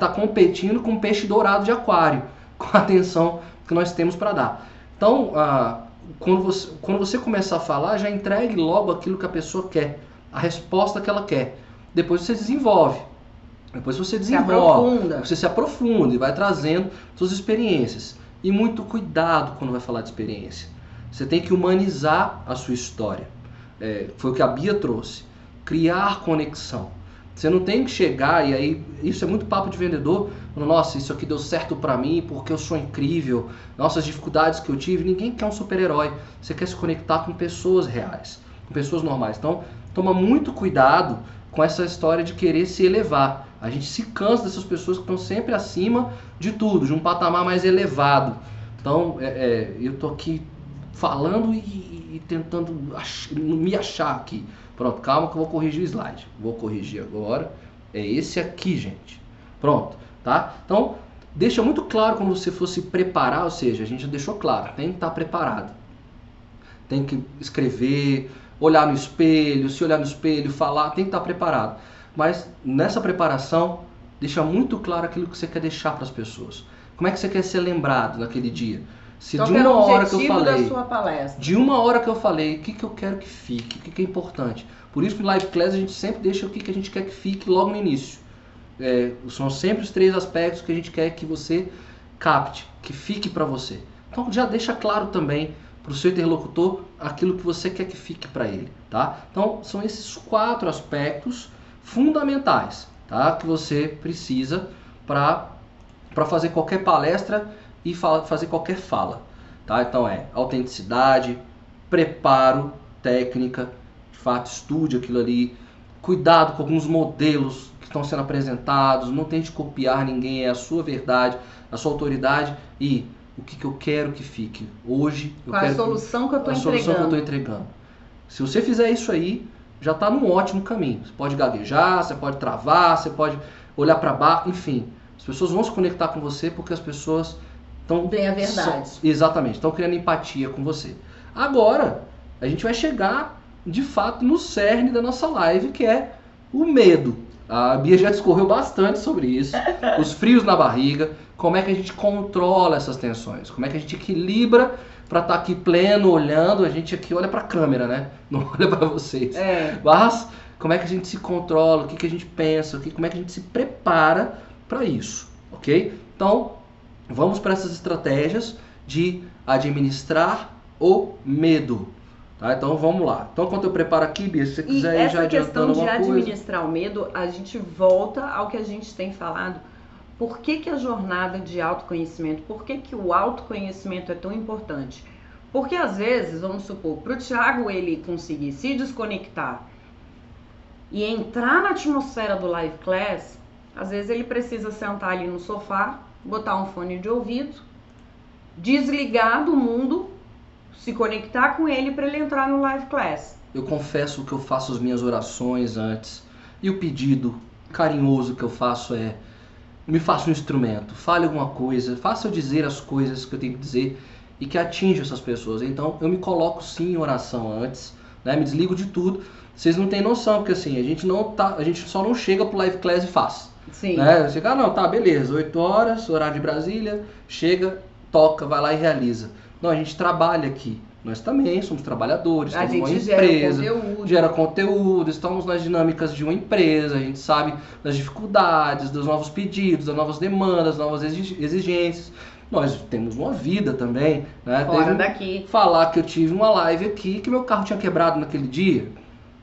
tá competindo com um peixe dourado de aquário, com a atenção que nós temos para dar. Então, ah, quando, você, quando você começar a falar, já entregue logo aquilo que a pessoa quer, a resposta que ela quer. Depois você desenvolve. Depois você desenvolve, você se aprofunda e vai trazendo suas experiências. E muito cuidado quando vai falar de experiência. Você tem que humanizar a sua história. É, foi o que a Bia trouxe. Criar conexão. Você não tem que chegar e aí isso é muito papo de vendedor. Falando, Nossa, isso aqui deu certo para mim porque eu sou incrível. Nossas dificuldades que eu tive. Ninguém quer um super-herói. Você quer se conectar com pessoas reais, com pessoas normais. Então, toma muito cuidado com essa história de querer se elevar. A gente se cansa dessas pessoas que estão sempre acima de tudo, de um patamar mais elevado. Então, é, é, eu tô aqui falando e, e tentando ach, me achar aqui. Pronto, calma que eu vou corrigir o slide. Vou corrigir agora. É esse aqui, gente. Pronto, tá? Então, deixa muito claro quando você for se preparar, ou seja, a gente já deixou claro, tem que estar preparado. Tem que escrever, olhar no espelho, se olhar no espelho, falar, tem que estar preparado. Mas nessa preparação, deixa muito claro aquilo que você quer deixar para as pessoas. Como é que você quer ser lembrado naquele dia? Se Qual de uma hora que eu falei, da sua palestra? de uma hora que eu falei, o que, que eu quero que fique, o que, que é importante. Por isso que no Live Class a gente sempre deixa o que, que a gente quer que fique logo no início. É, são sempre os três aspectos que a gente quer que você capte, que fique para você. Então já deixa claro também para o seu interlocutor aquilo que você quer que fique para ele, tá? Então são esses quatro aspectos fundamentais, tá? Que você precisa para para fazer qualquer palestra e fala, fazer qualquer fala, tá? Então é autenticidade, preparo, técnica, de fato estude aquilo ali, cuidado com alguns modelos que estão sendo apresentados, não tente copiar ninguém, é a sua verdade, a sua autoridade e o que, que eu quero que fique hoje. Eu Qual quero a solução que eu estou entregando. A solução que eu estou entregando. Se você fizer isso aí, já está num ótimo caminho. Você pode gaguejar, você pode travar, você pode olhar para baixo, enfim. As pessoas vão se conectar com você porque as pessoas estão. Tem a verdade. Exatamente, estão criando empatia com você. Agora, a gente vai chegar de fato no cerne da nossa live, que é o medo. A Bia já discorreu bastante sobre isso, os frios na barriga, como é que a gente controla essas tensões, como é que a gente equilibra para estar tá aqui pleno, olhando, a gente aqui olha para a câmera, né? Não olha para vocês. É. Mas como é que a gente se controla, o que, que a gente pensa, o que, como é que a gente se prepara para isso, ok? Então, vamos para essas estratégias de administrar o medo. Tá? Então vamos lá. Então quando eu preparo aqui, Bia, se você quiser e ir já adiantando coisa. questão de administrar o medo, a gente volta ao que a gente tem falado. Por que, que a jornada de autoconhecimento, por que, que o autoconhecimento é tão importante? Porque às vezes, vamos supor, para o Thiago ele conseguir se desconectar e entrar na atmosfera do live class, às vezes ele precisa sentar ali no sofá, botar um fone de ouvido, desligar do mundo, se conectar com ele para ele entrar no live class. Eu confesso que eu faço as minhas orações antes. E o pedido carinhoso que eu faço é: me faça um instrumento, fale alguma coisa, faça eu dizer as coisas que eu tenho que dizer e que atinja essas pessoas. Então eu me coloco sim em oração antes, né? Me desligo de tudo. Vocês não têm noção, porque assim, a gente não tá, a gente só não chega pro live class e faz. Sim. Né? Chega, ah, não, tá, beleza, 8 horas, horário de Brasília, chega, toca, vai lá e realiza. Não, a gente trabalha aqui. Nós também somos trabalhadores, A uma gente gera empresa, conteúdo. gera conteúdo, estamos nas dinâmicas de uma empresa, a gente sabe das dificuldades, dos novos pedidos, das novas demandas, das novas exig- exigências. Nós temos uma vida também, né? Fora Teve- daqui. falar que eu tive uma live aqui que meu carro tinha quebrado naquele dia.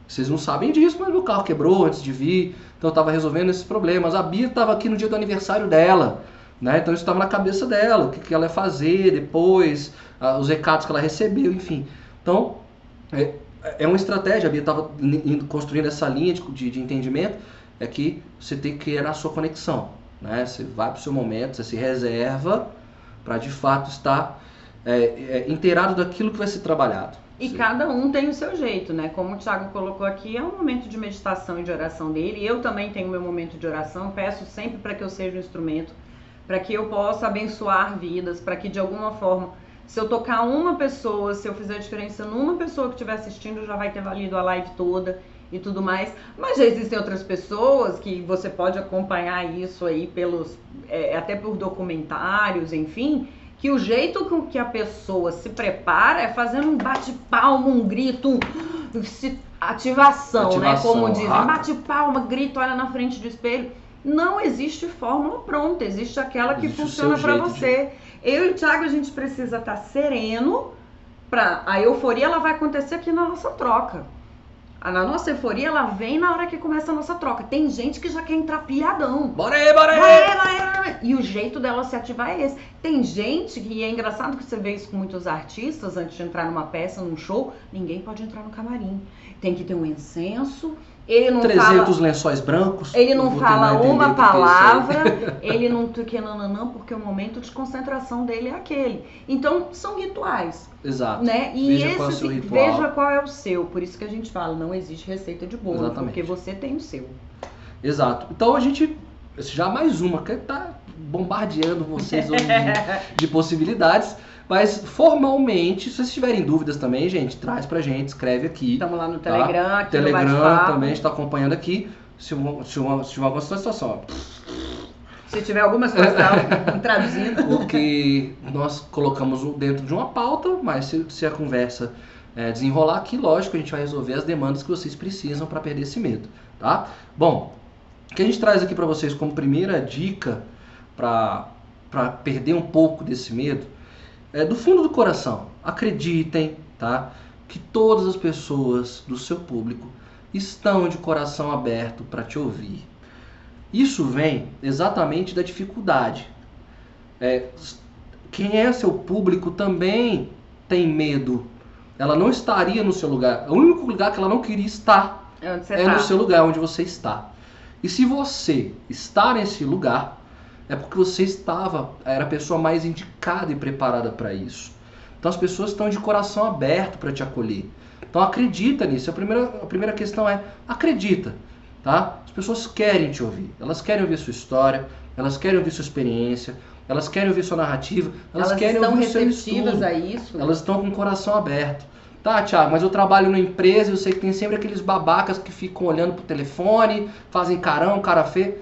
Vocês não sabem disso, mas meu carro quebrou antes de vir, então eu estava resolvendo esses problemas. A Bia estava aqui no dia do aniversário dela, né? Então isso estava na cabeça dela, o que, que ela ia fazer depois, os recados que ela recebeu, enfim. Então é, é uma estratégia, a Bia estava construindo essa linha de, de, de entendimento, é que você tem que criar a sua conexão, né? Você vai para o seu momento, você se reserva para de fato estar é, é, inteirado daquilo que vai ser trabalhado. E Sim. cada um tem o seu jeito, né? Como o Thiago colocou aqui, é um momento de meditação e de oração dele. Eu também tenho meu momento de oração. Peço sempre para que eu seja um instrumento, para que eu possa abençoar vidas, para que de alguma forma, se eu tocar uma pessoa, se eu fizer diferença numa pessoa que estiver assistindo, já vai ter valido a live toda e tudo mais. Mas já existem outras pessoas que você pode acompanhar isso aí pelos, é, até por documentários, enfim que o jeito com que a pessoa se prepara é fazendo um bate-palma, um grito, um, se- ativação, né? Ativação, Como dizem, bate-palma, grito, olha na frente do espelho. Não existe fórmula pronta, existe aquela que Existe funciona para jeito de- você. Eu e o Thiago, a gente precisa estar sereno pra a euforia ela vai acontecer aqui na nossa troca. A nossa euforia ela vem na hora que começa a nossa troca. Tem gente que já quer entrar pilhadão. Bora aí, bora aí! Vai, vai, vai. E o jeito dela se ativar é esse. Tem gente que e é engraçado que você vê isso com muitos artistas antes de entrar numa peça, num show, ninguém pode entrar no camarim. Tem que ter um incenso. Ele não 300 fala, lençóis brancos. ele não fala uma palavra, ele não que nananã, porque o momento de concentração dele é aquele. Então, são rituais, Exato. né? E Veja esse qual é o seu ritual. veja qual é o seu. Por isso que a gente fala, não existe receita de bolo, Exatamente. porque você tem o seu. Exato. Então a gente. Já mais uma, que tá bombardeando vocês hoje de, de possibilidades. Mas formalmente, se vocês tiverem dúvidas também, gente, traz pra gente, escreve aqui. Estamos lá no Tá. Telegram, aqui no Telegram bate-papo. também está acompanhando aqui. Se, uma- se, uma, se tiver alguma situação, ó, Se tiver alguma situação traduzindo. porque nós colocamos dentro de uma pauta, mas se, se a conversa é, desenrolar aqui, lógico, a gente vai resolver as demandas que vocês precisam para perder esse medo, tá? Bom, o que a gente traz aqui para vocês como primeira dica para perder um pouco desse medo é do fundo do coração. Acreditem, tá? Que todas as pessoas do seu público estão de coração aberto para te ouvir. Isso vem exatamente da dificuldade. É, quem é seu público também tem medo. Ela não estaria no seu lugar. O único lugar que ela não queria estar É é tá. no seu lugar onde você está. E se você está nesse lugar, é porque você estava, era a pessoa mais indicada e preparada para isso. Então as pessoas estão de coração aberto para te acolher. Então acredita nisso. A primeira, a primeira questão é acredita, tá? As pessoas querem te ouvir. Elas querem ouvir sua história, elas querem ouvir sua experiência, elas querem ouvir sua narrativa, elas, Elas querem ouvir seu estudo. a isso. Elas estão com o coração aberto. Tá, Thiago, mas eu trabalho numa empresa e eu sei que tem sempre aqueles babacas que ficam olhando pro telefone, fazem carão, cara feio.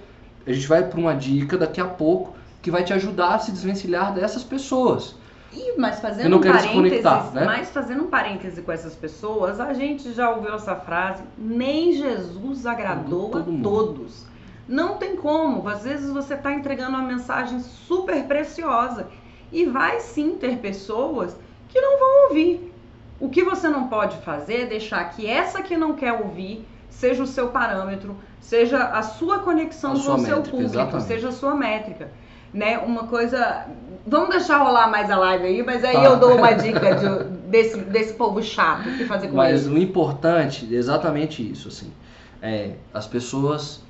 A gente vai para uma dica daqui a pouco que vai te ajudar a se desvencilhar dessas pessoas. Ih, mas fazendo não um quero parêntese, desconectar, né? mas fazendo um parêntese com essas pessoas, a gente já ouviu essa frase, nem Jesus agradou Todo a mundo. todos. Não tem como, às vezes você está entregando uma mensagem super preciosa e vai sim ter pessoas que não vão ouvir. O que você não pode fazer é deixar que essa que não quer ouvir seja o seu parâmetro, seja a sua conexão A com sua o seu métrica, público, exatamente. seja a sua métrica. Né? Uma coisa. Vamos deixar rolar mais a live aí, mas aí Tá. eu dou uma dica de- desse, desse povo chato que fazer com Mas ele. o importante é exatamente isso, assim. É, as pessoas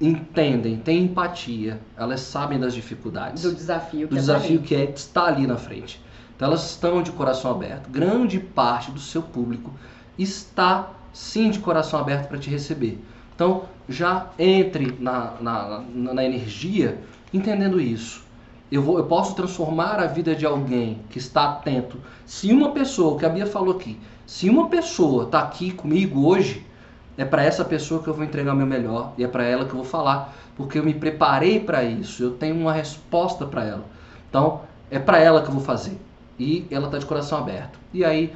entendem, têm empatia, elas sabem das dificuldades. Do desafio que do é desafio que é estar ali na frente. Então elas estão de coração aberto. Grande parte do seu público está sim de coração aberto para te receber. Então já entre na, na, na, na energia entendendo isso. Eu, vou, eu posso transformar a vida de alguém que está atento. Se uma pessoa, o que a Bia falou aqui, se uma pessoa está aqui comigo hoje, é para essa pessoa que eu vou entregar o meu melhor e é para ela que eu vou falar, porque eu me preparei para isso, eu tenho uma resposta para ela. Então, é para ela que eu vou fazer. E ela está de coração aberto. E aí,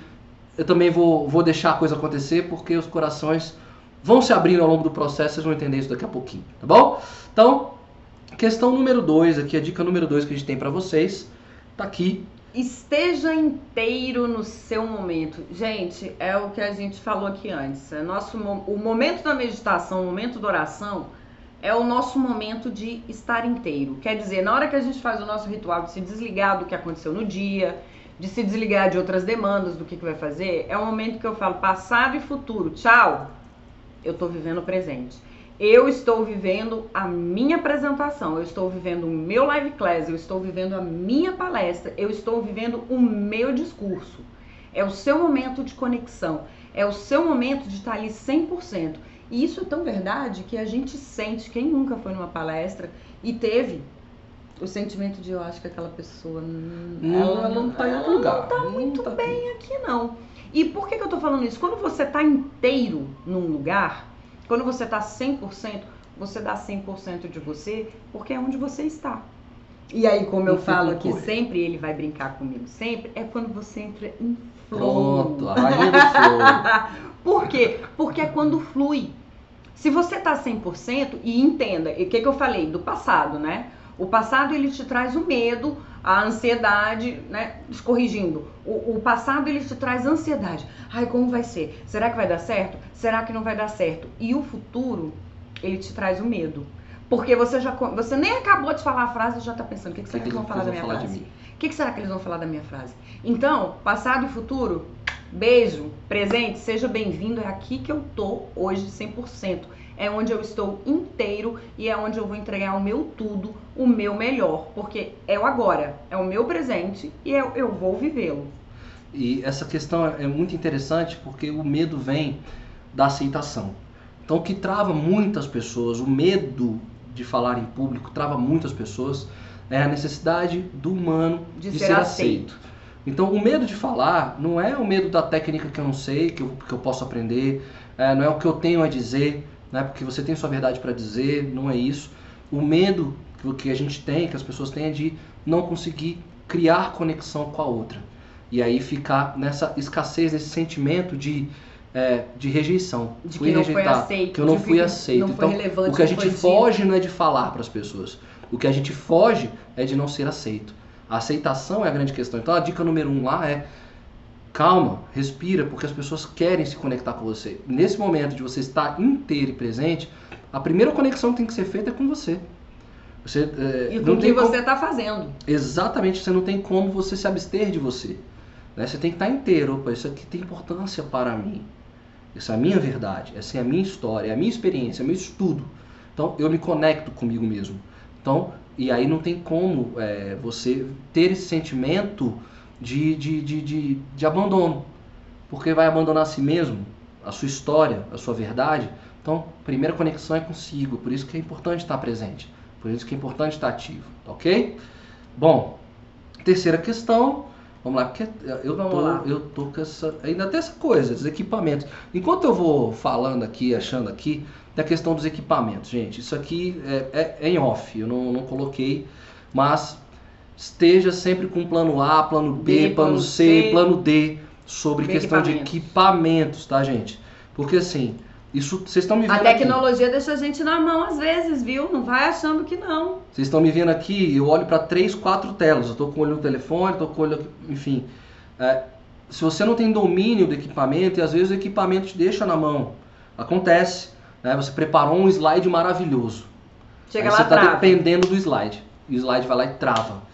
eu também vou, vou deixar a coisa acontecer, porque os corações vão se abrindo ao longo do processo, vocês vão entender isso daqui a pouquinho, tá bom? Então, questão número 2 aqui, a dica número 2 que a gente tem para vocês, tá aqui. Esteja inteiro no seu momento. Gente, é o que a gente falou aqui antes. É nosso, o momento da meditação, o momento da oração, é o nosso momento de estar inteiro. Quer dizer, na hora que a gente faz o nosso ritual de se desligar do que aconteceu no dia, de se desligar de outras demandas, do que, que vai fazer, é o momento que eu falo passado e futuro. Tchau! Eu tô vivendo o presente. Eu estou vivendo a minha apresentação, eu estou vivendo o meu live class, eu estou vivendo a minha palestra, eu estou vivendo o meu discurso. É o seu momento de conexão, é o seu momento de estar ali 100%. E isso é tão verdade que a gente sente, quem nunca foi numa palestra e teve o sentimento de eu acho que aquela pessoa não, ela não está em outro lugar. Não está muito tá bem aqui. aqui não. E por que, que eu estou falando isso? Quando você está inteiro num lugar, quando você está 100%, você dá 100% de você, porque é onde você está. E aí, como eu falo aqui sempre, ele vai brincar comigo sempre, é quando você entra em flow. Pronto, a rainha do flow. Por quê? Porque é quando flui. Se você tá 100% e entenda, o que, que eu falei do passado, né? O passado ele te traz o medo, a ansiedade, né? Corrigindo. O, o, passado ele te traz ansiedade. Ai, como vai ser? Será que vai dar certo? Será que não vai dar certo? E o futuro, ele te traz o medo. Porque você já você nem acabou de falar a frase e já tá pensando, o que, que, será que, que eles vão falar da minha frase? O que, que será que eles vão falar da minha frase? Então, passado e futuro, beijo, presente, seja bem-vindo. É aqui que eu tô hoje 100% é onde eu estou inteiro e é onde eu vou entregar o meu tudo, o meu melhor, porque é o agora, é o meu presente e eu, eu vou vivê-lo. E essa questão é muito interessante porque o medo vem da aceitação. Então, o que trava muitas pessoas, o medo de falar em público trava muitas pessoas, é a necessidade do humano de, de ser, ser aceito. aceito. Então, o medo de falar não é o medo da técnica que eu não sei, que eu, que eu posso aprender, é, não é o que eu tenho a dizer, né? porque você tem sua verdade para dizer, não é isso. O medo que a gente tem, que as pessoas têm, é de não conseguir criar conexão com a outra. E aí ficar nessa escassez, nesse sentimento de, é, de rejeição. De fui que não foi aceito. Que eu não fui aceito. Não então, o que a gente foge não é de falar para as pessoas. O que a gente foge é de não ser aceito. A aceitação é a grande questão. Então a dica número um lá é calma, respira, porque as pessoas querem se conectar com você. Nesse momento de você estar inteiro e presente, a primeira conexão que tem que ser feita é com você. Você, é, e com o que você está como... fazendo. Exatamente, você não tem como você se abster de você. Né? Você tem que estar inteiro. Opa, isso aqui tem importância para mim. Essa é a minha verdade, essa é a minha história, é a minha experiência, é o meu estudo. Então eu me conecto comigo mesmo. Então, e aí não tem como é, você ter esse sentimento de, de, de, de, de abandono. Porque vai abandonar a si mesmo, a sua história, a sua verdade. Então, primeira conexão é consigo. Por isso que é importante estar presente. Por isso que é importante estar ativo. Ok? Bom, terceira questão. Vamos lá, porque eu tô, lá. eu tô com essa. Ainda tem essa coisa, dos equipamentos. Enquanto eu vou falando aqui, achando aqui, da questão dos equipamentos, gente. Isso aqui é, é, é em off, eu não, não coloquei, mas esteja sempre com plano A, plano B, B plano, C, C, plano D sobre questão de equipamentos, tá, gente? Porque assim, isso vocês estão me vendo A tecnologia aqui. deixa a gente na mão às vezes, viu? Não vai achando que não. Vocês estão me vendo aqui, eu olho para três, quatro telas. Eu tô com o olho no telefone, tô com o olho, enfim. É, se você não tem domínio do equipamento, e às vezes o equipamento te deixa na mão. Acontece, né? Você preparou um slide maravilhoso. Chega Aí lá, você está dependendo do slide. E o slide vai lá e trava.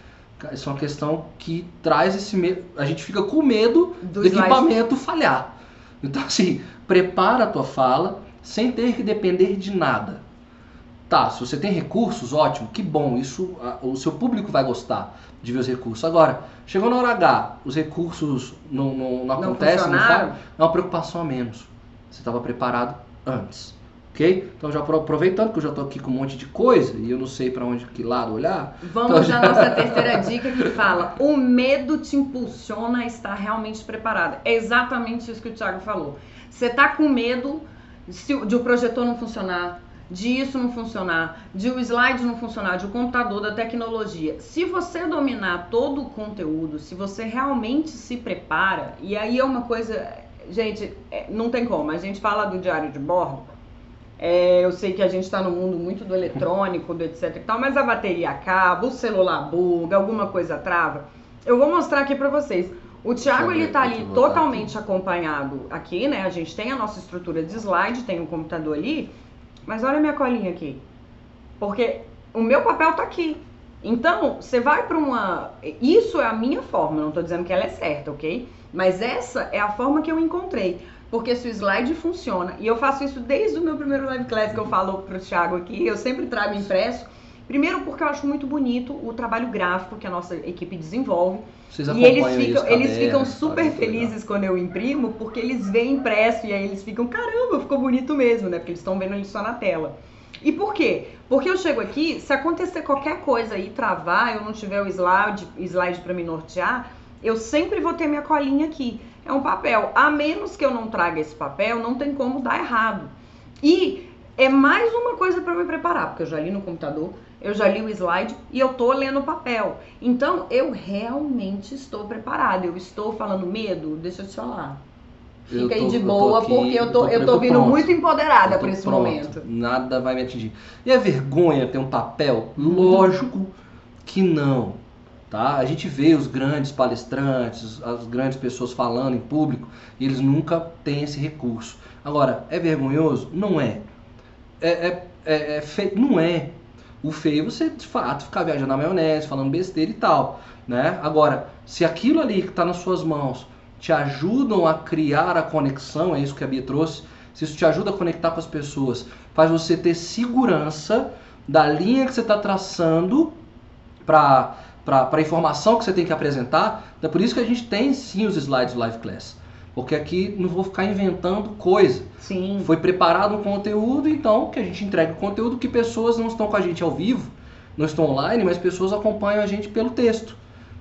Isso é uma questão que traz esse medo. A gente fica com medo do, do equipamento falhar. Então, assim, prepara a tua fala sem ter que depender de nada. Tá, se você tem recursos, ótimo, que bom, isso o seu público vai gostar de ver os recursos. Agora, chegou na hora H, os recursos não, não, não acontecem, não faz, é uma preocupação a menos. Você estava preparado antes. Ok? Então, já aproveitando que eu já estou aqui com um monte de coisa e eu não sei para onde, que lado olhar. Vamos então, à nossa terceira dica que fala: o medo te impulsiona a estar realmente preparado. É exatamente isso que o Thiago falou. Você está com medo de o projetor não funcionar, de isso não funcionar, de o slide não funcionar, de o computador, da tecnologia. Se você dominar todo o conteúdo, se você realmente se prepara, e aí é uma coisa, gente, é, não tem como. A gente fala do diário de bordo. É, eu sei que a gente está no mundo muito do eletrônico, do etc e tal, mas a bateria acaba, o celular buga, alguma coisa trava. Eu vou mostrar aqui para vocês. O Thiago ele tá ali totalmente aqui. acompanhado aqui, né? A gente tem a nossa estrutura de slide, tem um computador ali. Mas olha a minha colinha aqui. Porque o meu papel tá aqui. Então, você vai para uma. Isso é a minha forma, não estou dizendo que ela é certa, ok? Mas essa é a forma que eu encontrei. Porque se o slide funciona, e eu faço isso desde o meu primeiro live class que eu falo pro Thiago aqui, eu sempre trago impresso. Primeiro porque eu acho muito bonito o trabalho gráfico que a nossa equipe desenvolve. Vocês e eles ficam, eles ficam super felizes quando eu imprimo, porque eles veem impresso e aí eles ficam, caramba, ficou bonito mesmo, né? Porque eles estão vendo ele só na tela. E por quê? Porque eu chego aqui, se acontecer qualquer coisa aí, travar, eu não tiver o slide, slide para me nortear, eu sempre vou ter minha colinha aqui. É um papel. A menos que eu não traga esse papel, não tem como dar errado. E é mais uma coisa para me preparar, porque eu já li no computador, eu já li o slide e eu tô lendo o papel. Então, eu realmente estou preparada. Eu estou falando medo, deixa eu te falar. Fica tô, aí de boa, aqui, porque eu tô, eu tô, vindo pronto. muito empoderada por esse pronto. momento. Nada vai me atingir. E a vergonha ter um papel? Lógico que não. Tá? A gente vê os grandes palestrantes, as grandes pessoas falando em público, e eles nunca têm esse recurso. Agora, é vergonhoso? Não é. É, é, é, é fe... Não é. O feio é você, de fato, ficar viajando na maionese, falando besteira e tal. Né? Agora, se aquilo ali que está nas suas mãos te ajudam a criar a conexão, é isso que a Bia trouxe, se isso te ajuda a conectar com as pessoas, faz você ter segurança da linha que você está traçando para a informação que você tem que apresentar. É por isso que a gente tem sim os slides do Live Class. Porque aqui não vou ficar inventando coisa. Sim. Foi preparado um conteúdo, então que a gente entrega o conteúdo que pessoas não estão com a gente ao vivo, não estão online, mas pessoas acompanham a gente pelo texto.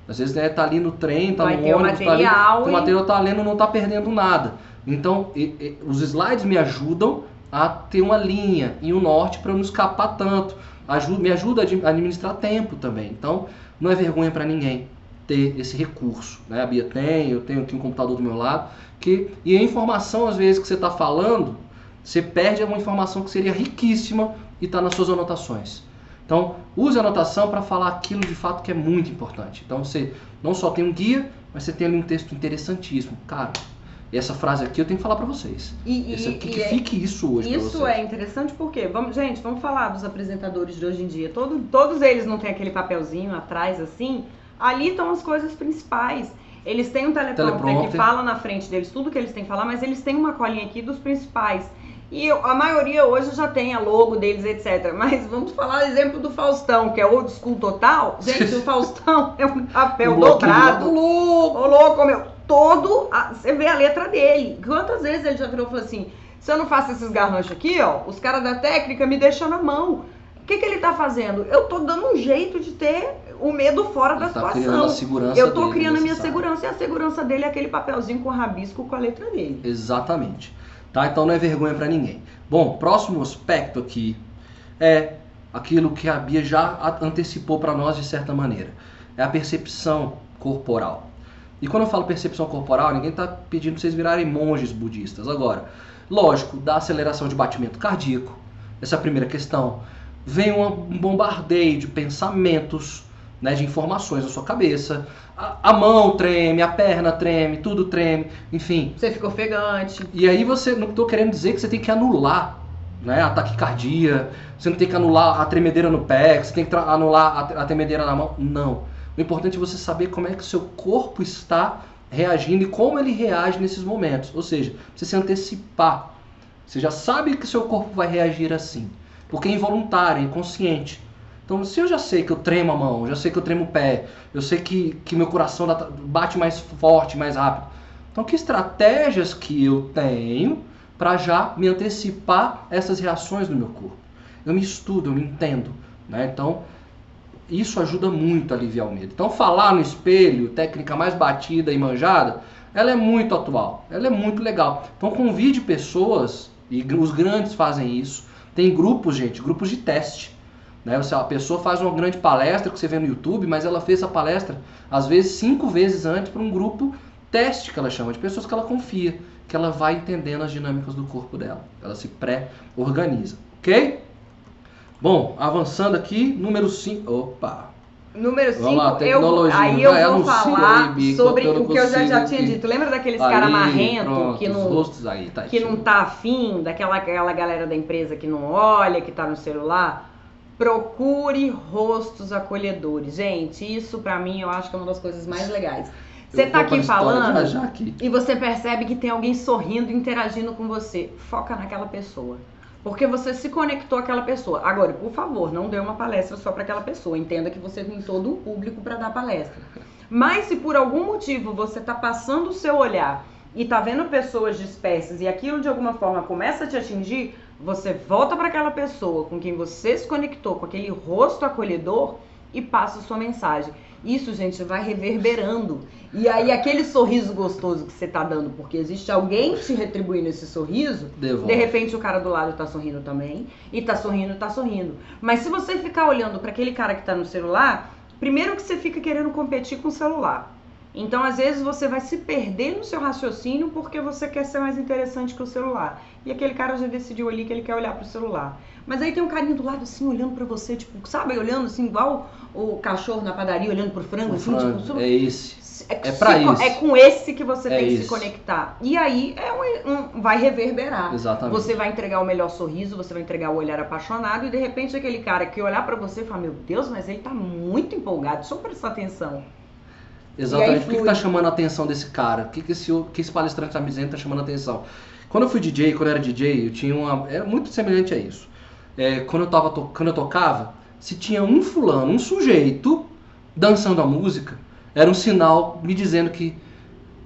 Às vezes né, tá ali no trem, tá Vai no ônibus, tá ali, o material tá lendo, não tá perdendo nada. Então, e, e, os slides me ajudam a ter uma linha e um norte para não escapar tanto. Ajuda, me ajuda a administrar tempo também. Então, não é vergonha para ninguém ter esse recurso. Né? A Bia tem, eu tenho aqui um computador do meu lado. Que, e a informação, às vezes, que você está falando, você perde uma informação que seria riquíssima e está nas suas anotações. Então, use a anotação para falar aquilo de fato que é muito importante. Então, você não só tem um guia, mas você tem ali um texto interessantíssimo. Cara, essa frase aqui eu tenho que falar para vocês. E, Esse e, que é, fique isso hoje Isso é interessante porque, vamos, gente, vamos falar dos apresentadores de hoje em dia. Todo, todos eles não têm aquele papelzinho atrás assim. Ali estão as coisas principais. Eles têm um teleprompter, teleprompter, que fala na frente deles tudo que eles têm que falar, mas eles têm uma colinha aqui dos principais. E a maioria hoje já tem a logo deles, etc. Mas vamos falar exemplo do Faustão, que é old school total. Gente, o Faustão é um papel um dobrado. Louco, louco, meu. Todo. A, você vê a letra dele. Quantas vezes ele já virou e falou assim: se eu não faço esses garranchos aqui, ó, os caras da técnica me deixam na mão. O que, que ele tá fazendo? Eu tô dando um jeito de ter o medo fora da tá situação. eu tô criando a minha segurança e a segurança dele é aquele papelzinho com rabisco com a letra dele. Exatamente. Tá? Então não é vergonha para ninguém. Bom, próximo aspecto aqui é aquilo que a Bia já antecipou para nós de certa maneira. É a percepção corporal. E quando eu falo percepção corporal, ninguém está pedindo para vocês virarem monges budistas. Agora, lógico, da aceleração de batimento cardíaco, essa é a primeira questão. Vem um bombardeio de pensamentos, né, de informações na sua cabeça. A, a, mão treme, a perna treme, tudo treme, enfim. Você fica ofegante. E aí você, não estou querendo dizer que você tem que anular né, a taquicardia, você não tem que anular a tremedeira no pé, você tem que anular a, a tremedeira na mão. Não. O importante é você saber como é que o seu corpo está reagindo e como ele reage nesses momentos. Ou seja, você se antecipar Você já sabe que seu corpo vai reagir assim, porque é involuntário, é inconsciente. Então, se eu já sei que eu tremo a mão, já sei que eu tremo o pé, eu sei que, que meu coração bate mais forte, mais rápido. Então, que estratégias que eu tenho para já me antecipar essas reações no meu corpo? Eu me estudo, eu me entendo. Né? Então, isso ajuda muito a aliviar o medo. Então, falar no espelho, técnica mais batida e manjada, ela é muito atual, ela é muito legal. Então, convide pessoas, e os grandes fazem isso. Tem grupos, gente, grupos de teste. Né? A pessoa faz uma grande palestra que você vê no YouTube, mas ela fez a palestra, às vezes, cinco vezes antes para um grupo teste, que ela chama, de pessoas que ela confia, que ela vai entendendo as dinâmicas do corpo dela. Ela se pré-organiza, ok? Bom, avançando aqui, número 5. Opa! Número 5, aí eu vou falar sobre o que eu já, já tinha dito. Lembra daqueles caras marrentos que, não, aí, tá que não tá afim, daquela aquela galera da empresa que não olha, que tá no celular? Procure rostos acolhedores. Gente, isso para mim eu acho que é uma das coisas mais legais. Você tá aqui falando já já aqui. e você percebe que tem alguém sorrindo, interagindo com você. Foca naquela pessoa. Porque você se conectou àquela pessoa. Agora, por favor, não dê uma palestra só para aquela pessoa. Entenda que você tem todo um público para dar palestra. Mas se por algum motivo você está passando o seu olhar e está vendo pessoas dispersas e aquilo de alguma forma começa a te atingir, você volta para aquela pessoa com quem você se conectou, com aquele rosto acolhedor e passa sua mensagem. Isso, gente, vai reverberando. E aí, aquele sorriso gostoso que você tá dando, porque existe alguém te retribuindo esse sorriso, Devolve. de repente o cara do lado tá sorrindo também, e tá sorrindo, tá sorrindo. Mas se você ficar olhando para aquele cara que tá no celular, primeiro que você fica querendo competir com o celular. Então, às vezes, você vai se perder no seu raciocínio porque você quer ser mais interessante que o celular. E aquele cara já decidiu ali que ele quer olhar pro celular. Mas aí tem um carinho do lado assim, olhando para você, tipo, sabe, olhando assim, igual o cachorro na padaria olhando pro frango, o assim, frango, tipo, é esse. É, é pra isso. É com esse que você é tem isso. que se conectar. E aí é um, um, vai reverberar. Exatamente. Você vai entregar o melhor sorriso, você vai entregar o olhar apaixonado e de repente aquele cara que olhar para você e falar, meu Deus, mas ele tá muito empolgado, só prestar atenção. Exatamente. Por que, que tá chamando a atenção desse cara? O que, que, esse, que esse palestrante tá me dizendo tá chamando a atenção? Quando eu fui DJ, quando eu era DJ, eu tinha uma. Era muito semelhante a isso. É, quando, eu tava to, quando eu tocava, se tinha um fulano, um sujeito, dançando a música, era um sinal me dizendo que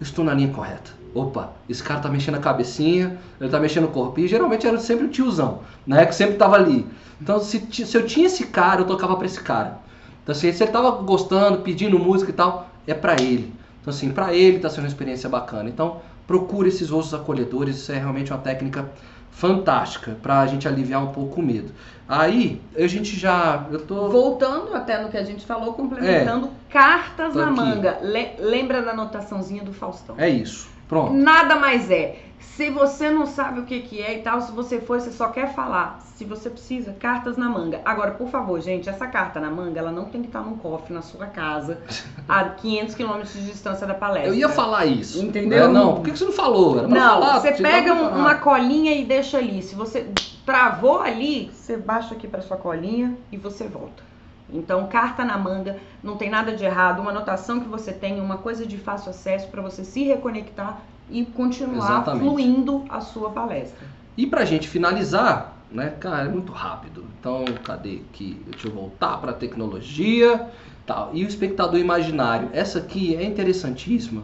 eu estou na linha correta. Opa, esse cara tá mexendo a cabecinha, ele tá mexendo o corpo. E geralmente era sempre o tiozão, né? Que sempre tava ali. Então, se, se eu tinha esse cara, eu tocava para esse cara. Então, assim, se ele tava gostando, pedindo música e tal, é para ele. Então, assim, para ele tá sendo uma experiência bacana. Então, procure esses rostos acolhedores, isso é realmente uma técnica fantástica para a gente aliviar um pouco o medo. Aí a gente já, eu tô voltando até no que a gente falou, complementando é, cartas na aqui. manga. Le lembra da anotaçãozinha do Faustão? É isso. Pronto. Nada mais é. Se você não sabe o que, que é e tal, se você for, você só quer falar. Se você precisa, cartas na manga. Agora, por favor, gente, essa carta na manga, ela não tem que estar num cofre na sua casa, a 500 quilômetros de distância da palestra. Eu ia falar isso. Entendeu? Né? Não, por que você não falou? Era não, falar, você pega uma colinha e deixa ali. Se você travou ali, você baixa aqui para sua colinha e você volta. Então, carta na manga, não tem nada de errado, uma anotação que você tem, uma coisa de fácil acesso para você se reconectar e continuar Exatamente. fluindo a sua palestra. E pra gente finalizar, né, cara, é muito rápido. Então, cadê aqui? Deixa eu voltar para a tecnologia, tal. E o espectador imaginário. Essa aqui é interessantíssima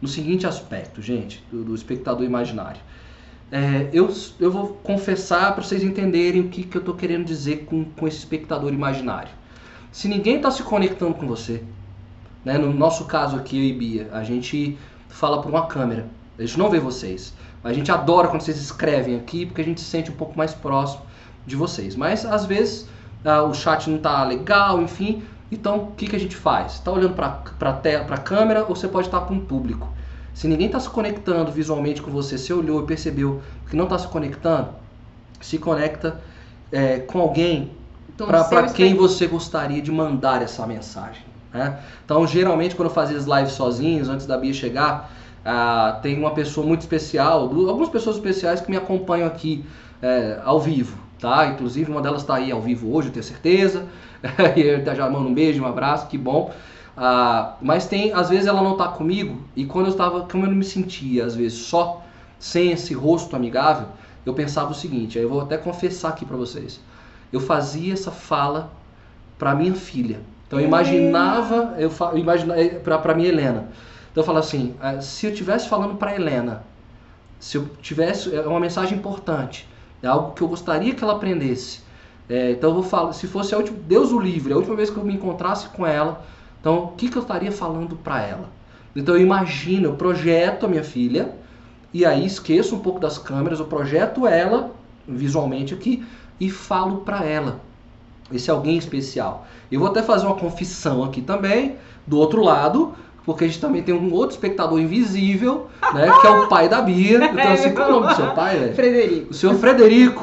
no seguinte aspecto, gente, do, do espectador imaginário. É, eu, eu vou confessar para vocês entenderem o que, que eu estou querendo dizer com, com esse espectador imaginário. Se ninguém está se conectando com você, né, no nosso caso aqui, eu e Bia, a gente fala por uma câmera, a gente não vê vocês. A gente adora quando vocês escrevem aqui, porque a gente se sente um pouco mais próximo de vocês. Mas às vezes ah, o chat não está legal, enfim. Então o que, que a gente faz? Está olhando para a câmera ou você pode estar com o público? Se ninguém está se conectando visualmente com você, você olhou e percebeu que não está se conectando, se conecta é, com alguém para quem você gostaria de mandar essa mensagem. Né? Então, geralmente, quando eu fazia as lives sozinhos, antes da Bia chegar, ah, tem uma pessoa muito especial, algumas pessoas especiais que me acompanham aqui é, ao vivo, tá? Inclusive, uma delas está aí ao vivo hoje, eu tenho certeza. e eu já mando um beijo, um abraço, que bom. Ah, mas tem, às vezes ela não está comigo e quando eu estava, como eu não me sentia, às vezes só, sem esse rosto amigável, eu pensava o seguinte, aí eu vou até confessar aqui para vocês. Eu fazia essa fala para minha filha. Então eu imaginava, eu imaginava para minha Helena. Então eu falo assim, ah, se eu tivesse falando para Helena, se eu tivesse é uma mensagem importante, é algo que eu gostaria que ela aprendesse. É, então eu vou falar, se fosse a última, Deus o livre, a última vez que eu me encontrasse com ela, então o que, que eu estaria falando para ela? Então eu imagino, eu projeto a minha filha e aí esqueço um pouco das câmeras, eu projeto ela visualmente aqui e falo para ela. Esse é alguém especial. Eu vou até fazer uma confissão aqui também, do outro lado, porque a gente também tem um outro espectador invisível, né, que é o pai da Bia. Então, assim, qual é o nome do seu pai, velho? Frederico. O senhor Frederico.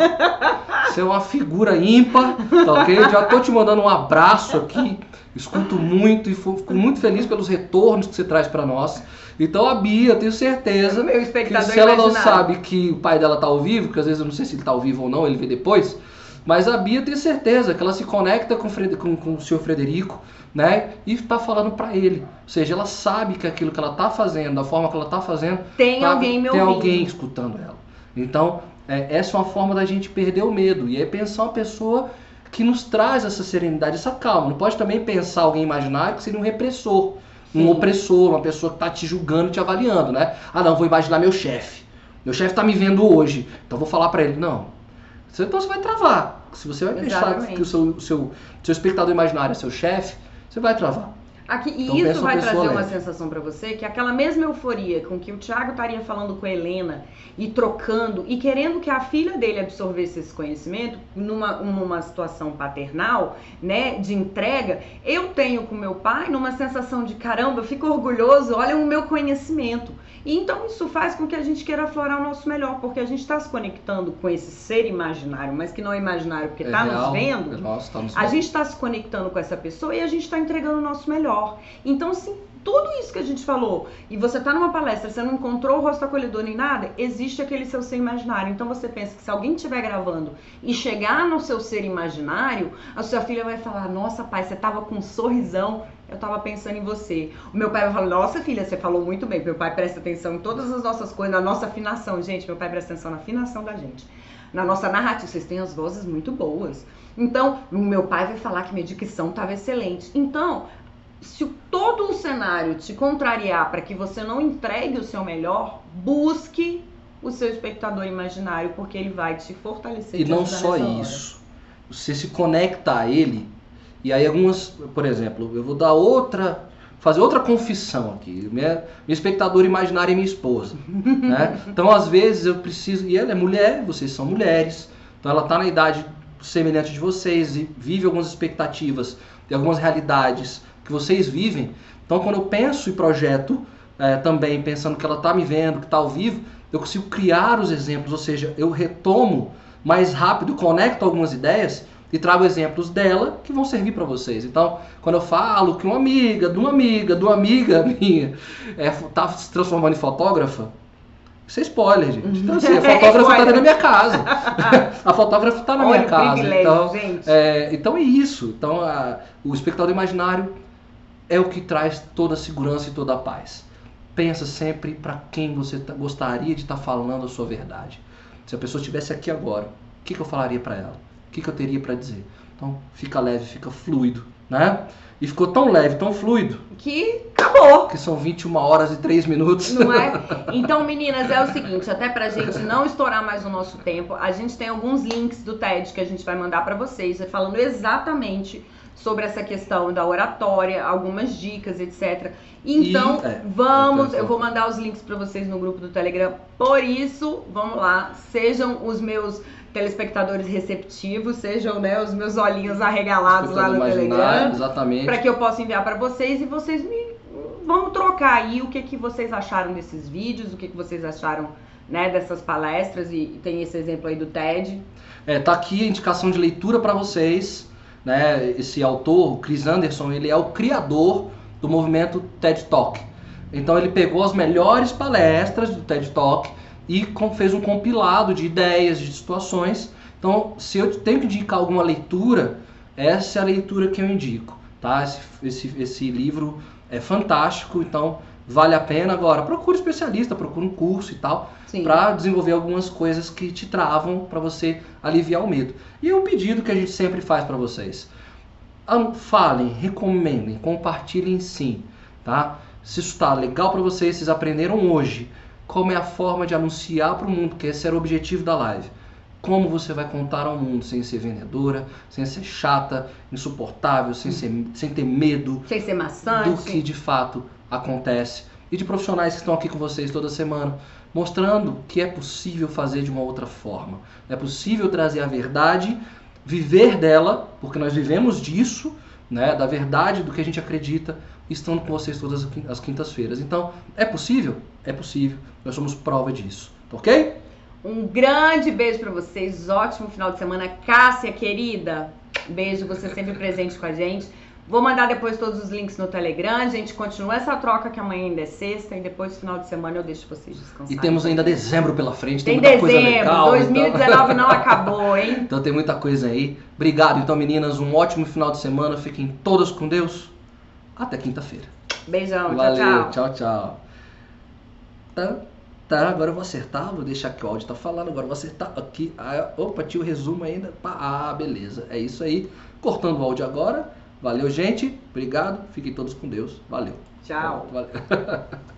Você é uma figura ímpar, tá ok? Já tô te mandando um abraço aqui. Escuto muito e fico muito feliz pelos retornos que você traz para nós. Então a Bia, eu tenho certeza que se ela não sabe que o pai dela tá ao vivo, que às vezes eu não sei se ele tá ao vivo ou não, ele vê depois, mas a Bia tem certeza que ela se conecta com, com, com o senhor Frederico, né? E está falando para ele. Ou seja, ela sabe que aquilo que ela está fazendo, da forma que ela está fazendo, tem tá, alguém me Tem ouvindo. alguém escutando ela. Então, é, essa é uma forma da gente perder o medo. E é pensar uma pessoa que nos traz essa serenidade, essa calma. Não pode também pensar alguém imaginário que seria um repressor. Um opressor, uma pessoa que está te julgando, te avaliando, né? Ah, não, vou imaginar meu chefe. Meu chefe está me vendo hoje, então vou falar para ele. Não. Então você vai travar. Se você vai pensar que o seu, seu, seu espectador imaginário é seu chefe, você vai travar. Aqui, e então, isso vai trazer leve. uma sensação para você que aquela mesma euforia com que o Thiago estaria falando com a Helena e trocando e querendo que a filha dele absorvesse esse conhecimento numa, numa situação paternal, né, de entrega, eu tenho com meu pai numa sensação de caramba, eu fico orgulhoso, olha o meu conhecimento. Então isso faz com que a gente queira aflorar o nosso melhor, porque a gente está se conectando com esse ser imaginário, mas que não é imaginário porque está é nos vendo. É nosso, tá nos a gente está se conectando com essa pessoa e a gente está entregando o nosso melhor. Então, sim, tudo isso que a gente falou, e você está numa palestra, você não encontrou o rosto acolhedor nem nada, existe aquele seu ser imaginário. Então você pensa que se alguém estiver gravando e chegar no seu ser imaginário, a sua filha vai falar: Nossa, pai, você tava com um sorrisão, eu tava pensando em você. O meu pai vai falar: Nossa, filha, você falou muito bem. Meu pai presta atenção em todas as nossas coisas, na nossa afinação. Gente, meu pai presta atenção na afinação da gente. Na nossa narrativa, vocês têm as vozes muito boas. Então, o meu pai vai falar que minha dicção estava excelente. Então, se todo o cenário te contrariar para que você não entregue o seu melhor, busque o seu espectador imaginário, porque ele vai te fortalecer. E não só isso. Você se conecta a ele, e aí algumas, por exemplo, eu vou dar outra, fazer outra confissão aqui. Minha, minha espectadora imaginária é minha esposa. né? Então, às vezes, eu preciso. E ela é mulher, vocês são mulheres, então ela está na idade semelhante de vocês e vive algumas expectativas, tem algumas realidades que vocês vivem. Então, quando eu penso e projeto é, também, pensando que ela está me vendo, que está ao vivo, eu consigo criar os exemplos, ou seja, eu retomo mais rápido, conecto algumas ideias e trago exemplos dela que vão servir para vocês. Então, quando eu falo que uma amiga, de uma amiga, de uma amiga minha está é, tá se transformando em fotógrafa, isso é spoiler, gente. Então, assim, a fotógrafa está na minha casa. a fotógrafa está na Olha minha casa. Então, é, então é isso. Então, a, o espectador imaginário é o que traz toda a segurança e toda a paz. Pensa sempre para quem você tá, gostaria de estar tá falando a sua verdade. Se a pessoa estivesse aqui agora, o que, que eu falaria para ela? O que, que eu teria para dizer? Então, fica leve, fica fluido, né? E ficou tão leve, tão fluido. Que acabou. Que são 21 horas e 3 minutos. Não é? Então, meninas, é o seguinte, até pra gente não estourar mais o nosso tempo, a gente tem alguns links do TED que a gente vai mandar para vocês, falando exatamente sobre essa questão da oratória, algumas dicas, etc. Então, e, é, vamos, eu vou mandar os links para vocês no grupo do Telegram. Por isso, vamos lá, sejam os meus telespectadores receptivos, sejam né, os meus olhinhos arregalados lá no Telegram, exatamente, para que eu possa enviar para vocês e vocês me vamos trocar aí o que que vocês acharam desses vídeos, o que que vocês acharam né, dessas palestras e tem esse exemplo aí do TED. É, tá aqui a indicação de leitura para vocês né, esse autor, o Chris Anderson, ele é o criador do movimento TED Talk. Então ele pegou as melhores palestras do TED Talk e fez um compilado de ideias, de situações. Então, se eu tenho que indicar alguma leitura, essa é a leitura que eu indico. Tá? Esse, esse, esse livro é fantástico, então vale a pena. Agora, procure especialista, procure um curso e tal, para desenvolver algumas coisas que te travam para você aliviar o medo. E o pedido que a gente sempre faz para vocês. Falem, recomendem, compartilhem sim, tá? Se isso está legal para vocês, vocês aprenderam hoje como é a forma de anunciar para o mundo, que esse era o objetivo da live. Como você vai contar ao mundo sem ser vendedora, sem ser chata, insuportável, sem, ser, sem ter medo Sem ser maçante. do que de fato acontece. E de profissionais que estão aqui com vocês toda semana, mostrando que é possível fazer de uma outra forma. É possível trazer a verdade, viver dela, porque nós vivemos disso, né, da verdade do que a gente acredita, estando com vocês todas as quin- as quintas-feiras. Então, é possível? É possível. Nós somos prova disso. tá Ok? Um grande beijo pra vocês, ótimo final de semana. Cássia, querida, beijo, você sempre presente com a gente. Vou mandar depois todos os links no Telegram, a gente continua essa troca que amanhã ainda é sexta e depois final de semana eu deixo vocês descansarem. E temos ainda dezembro pela frente, tem, Tem muita coisa dezembro, legal. 2019 então... não acabou, hein? então tem muita coisa aí. Obrigado, então, meninas. Um ótimo final de semana. Fiquem todas com Deus. Até quinta-feira. Beijão, tchau, Valeu, tchau. tchau, tchau. Tá, tá, agora eu vou acertar, vou deixar que o áudio tá falando, agora eu vou acertar aqui. Ah, opa, tinha o resumo ainda. Ah, beleza, é isso aí. Cortando o áudio agora. Valeu, gente. Obrigado. Fiquem todos com Deus. Valeu. Tchau. Valeu.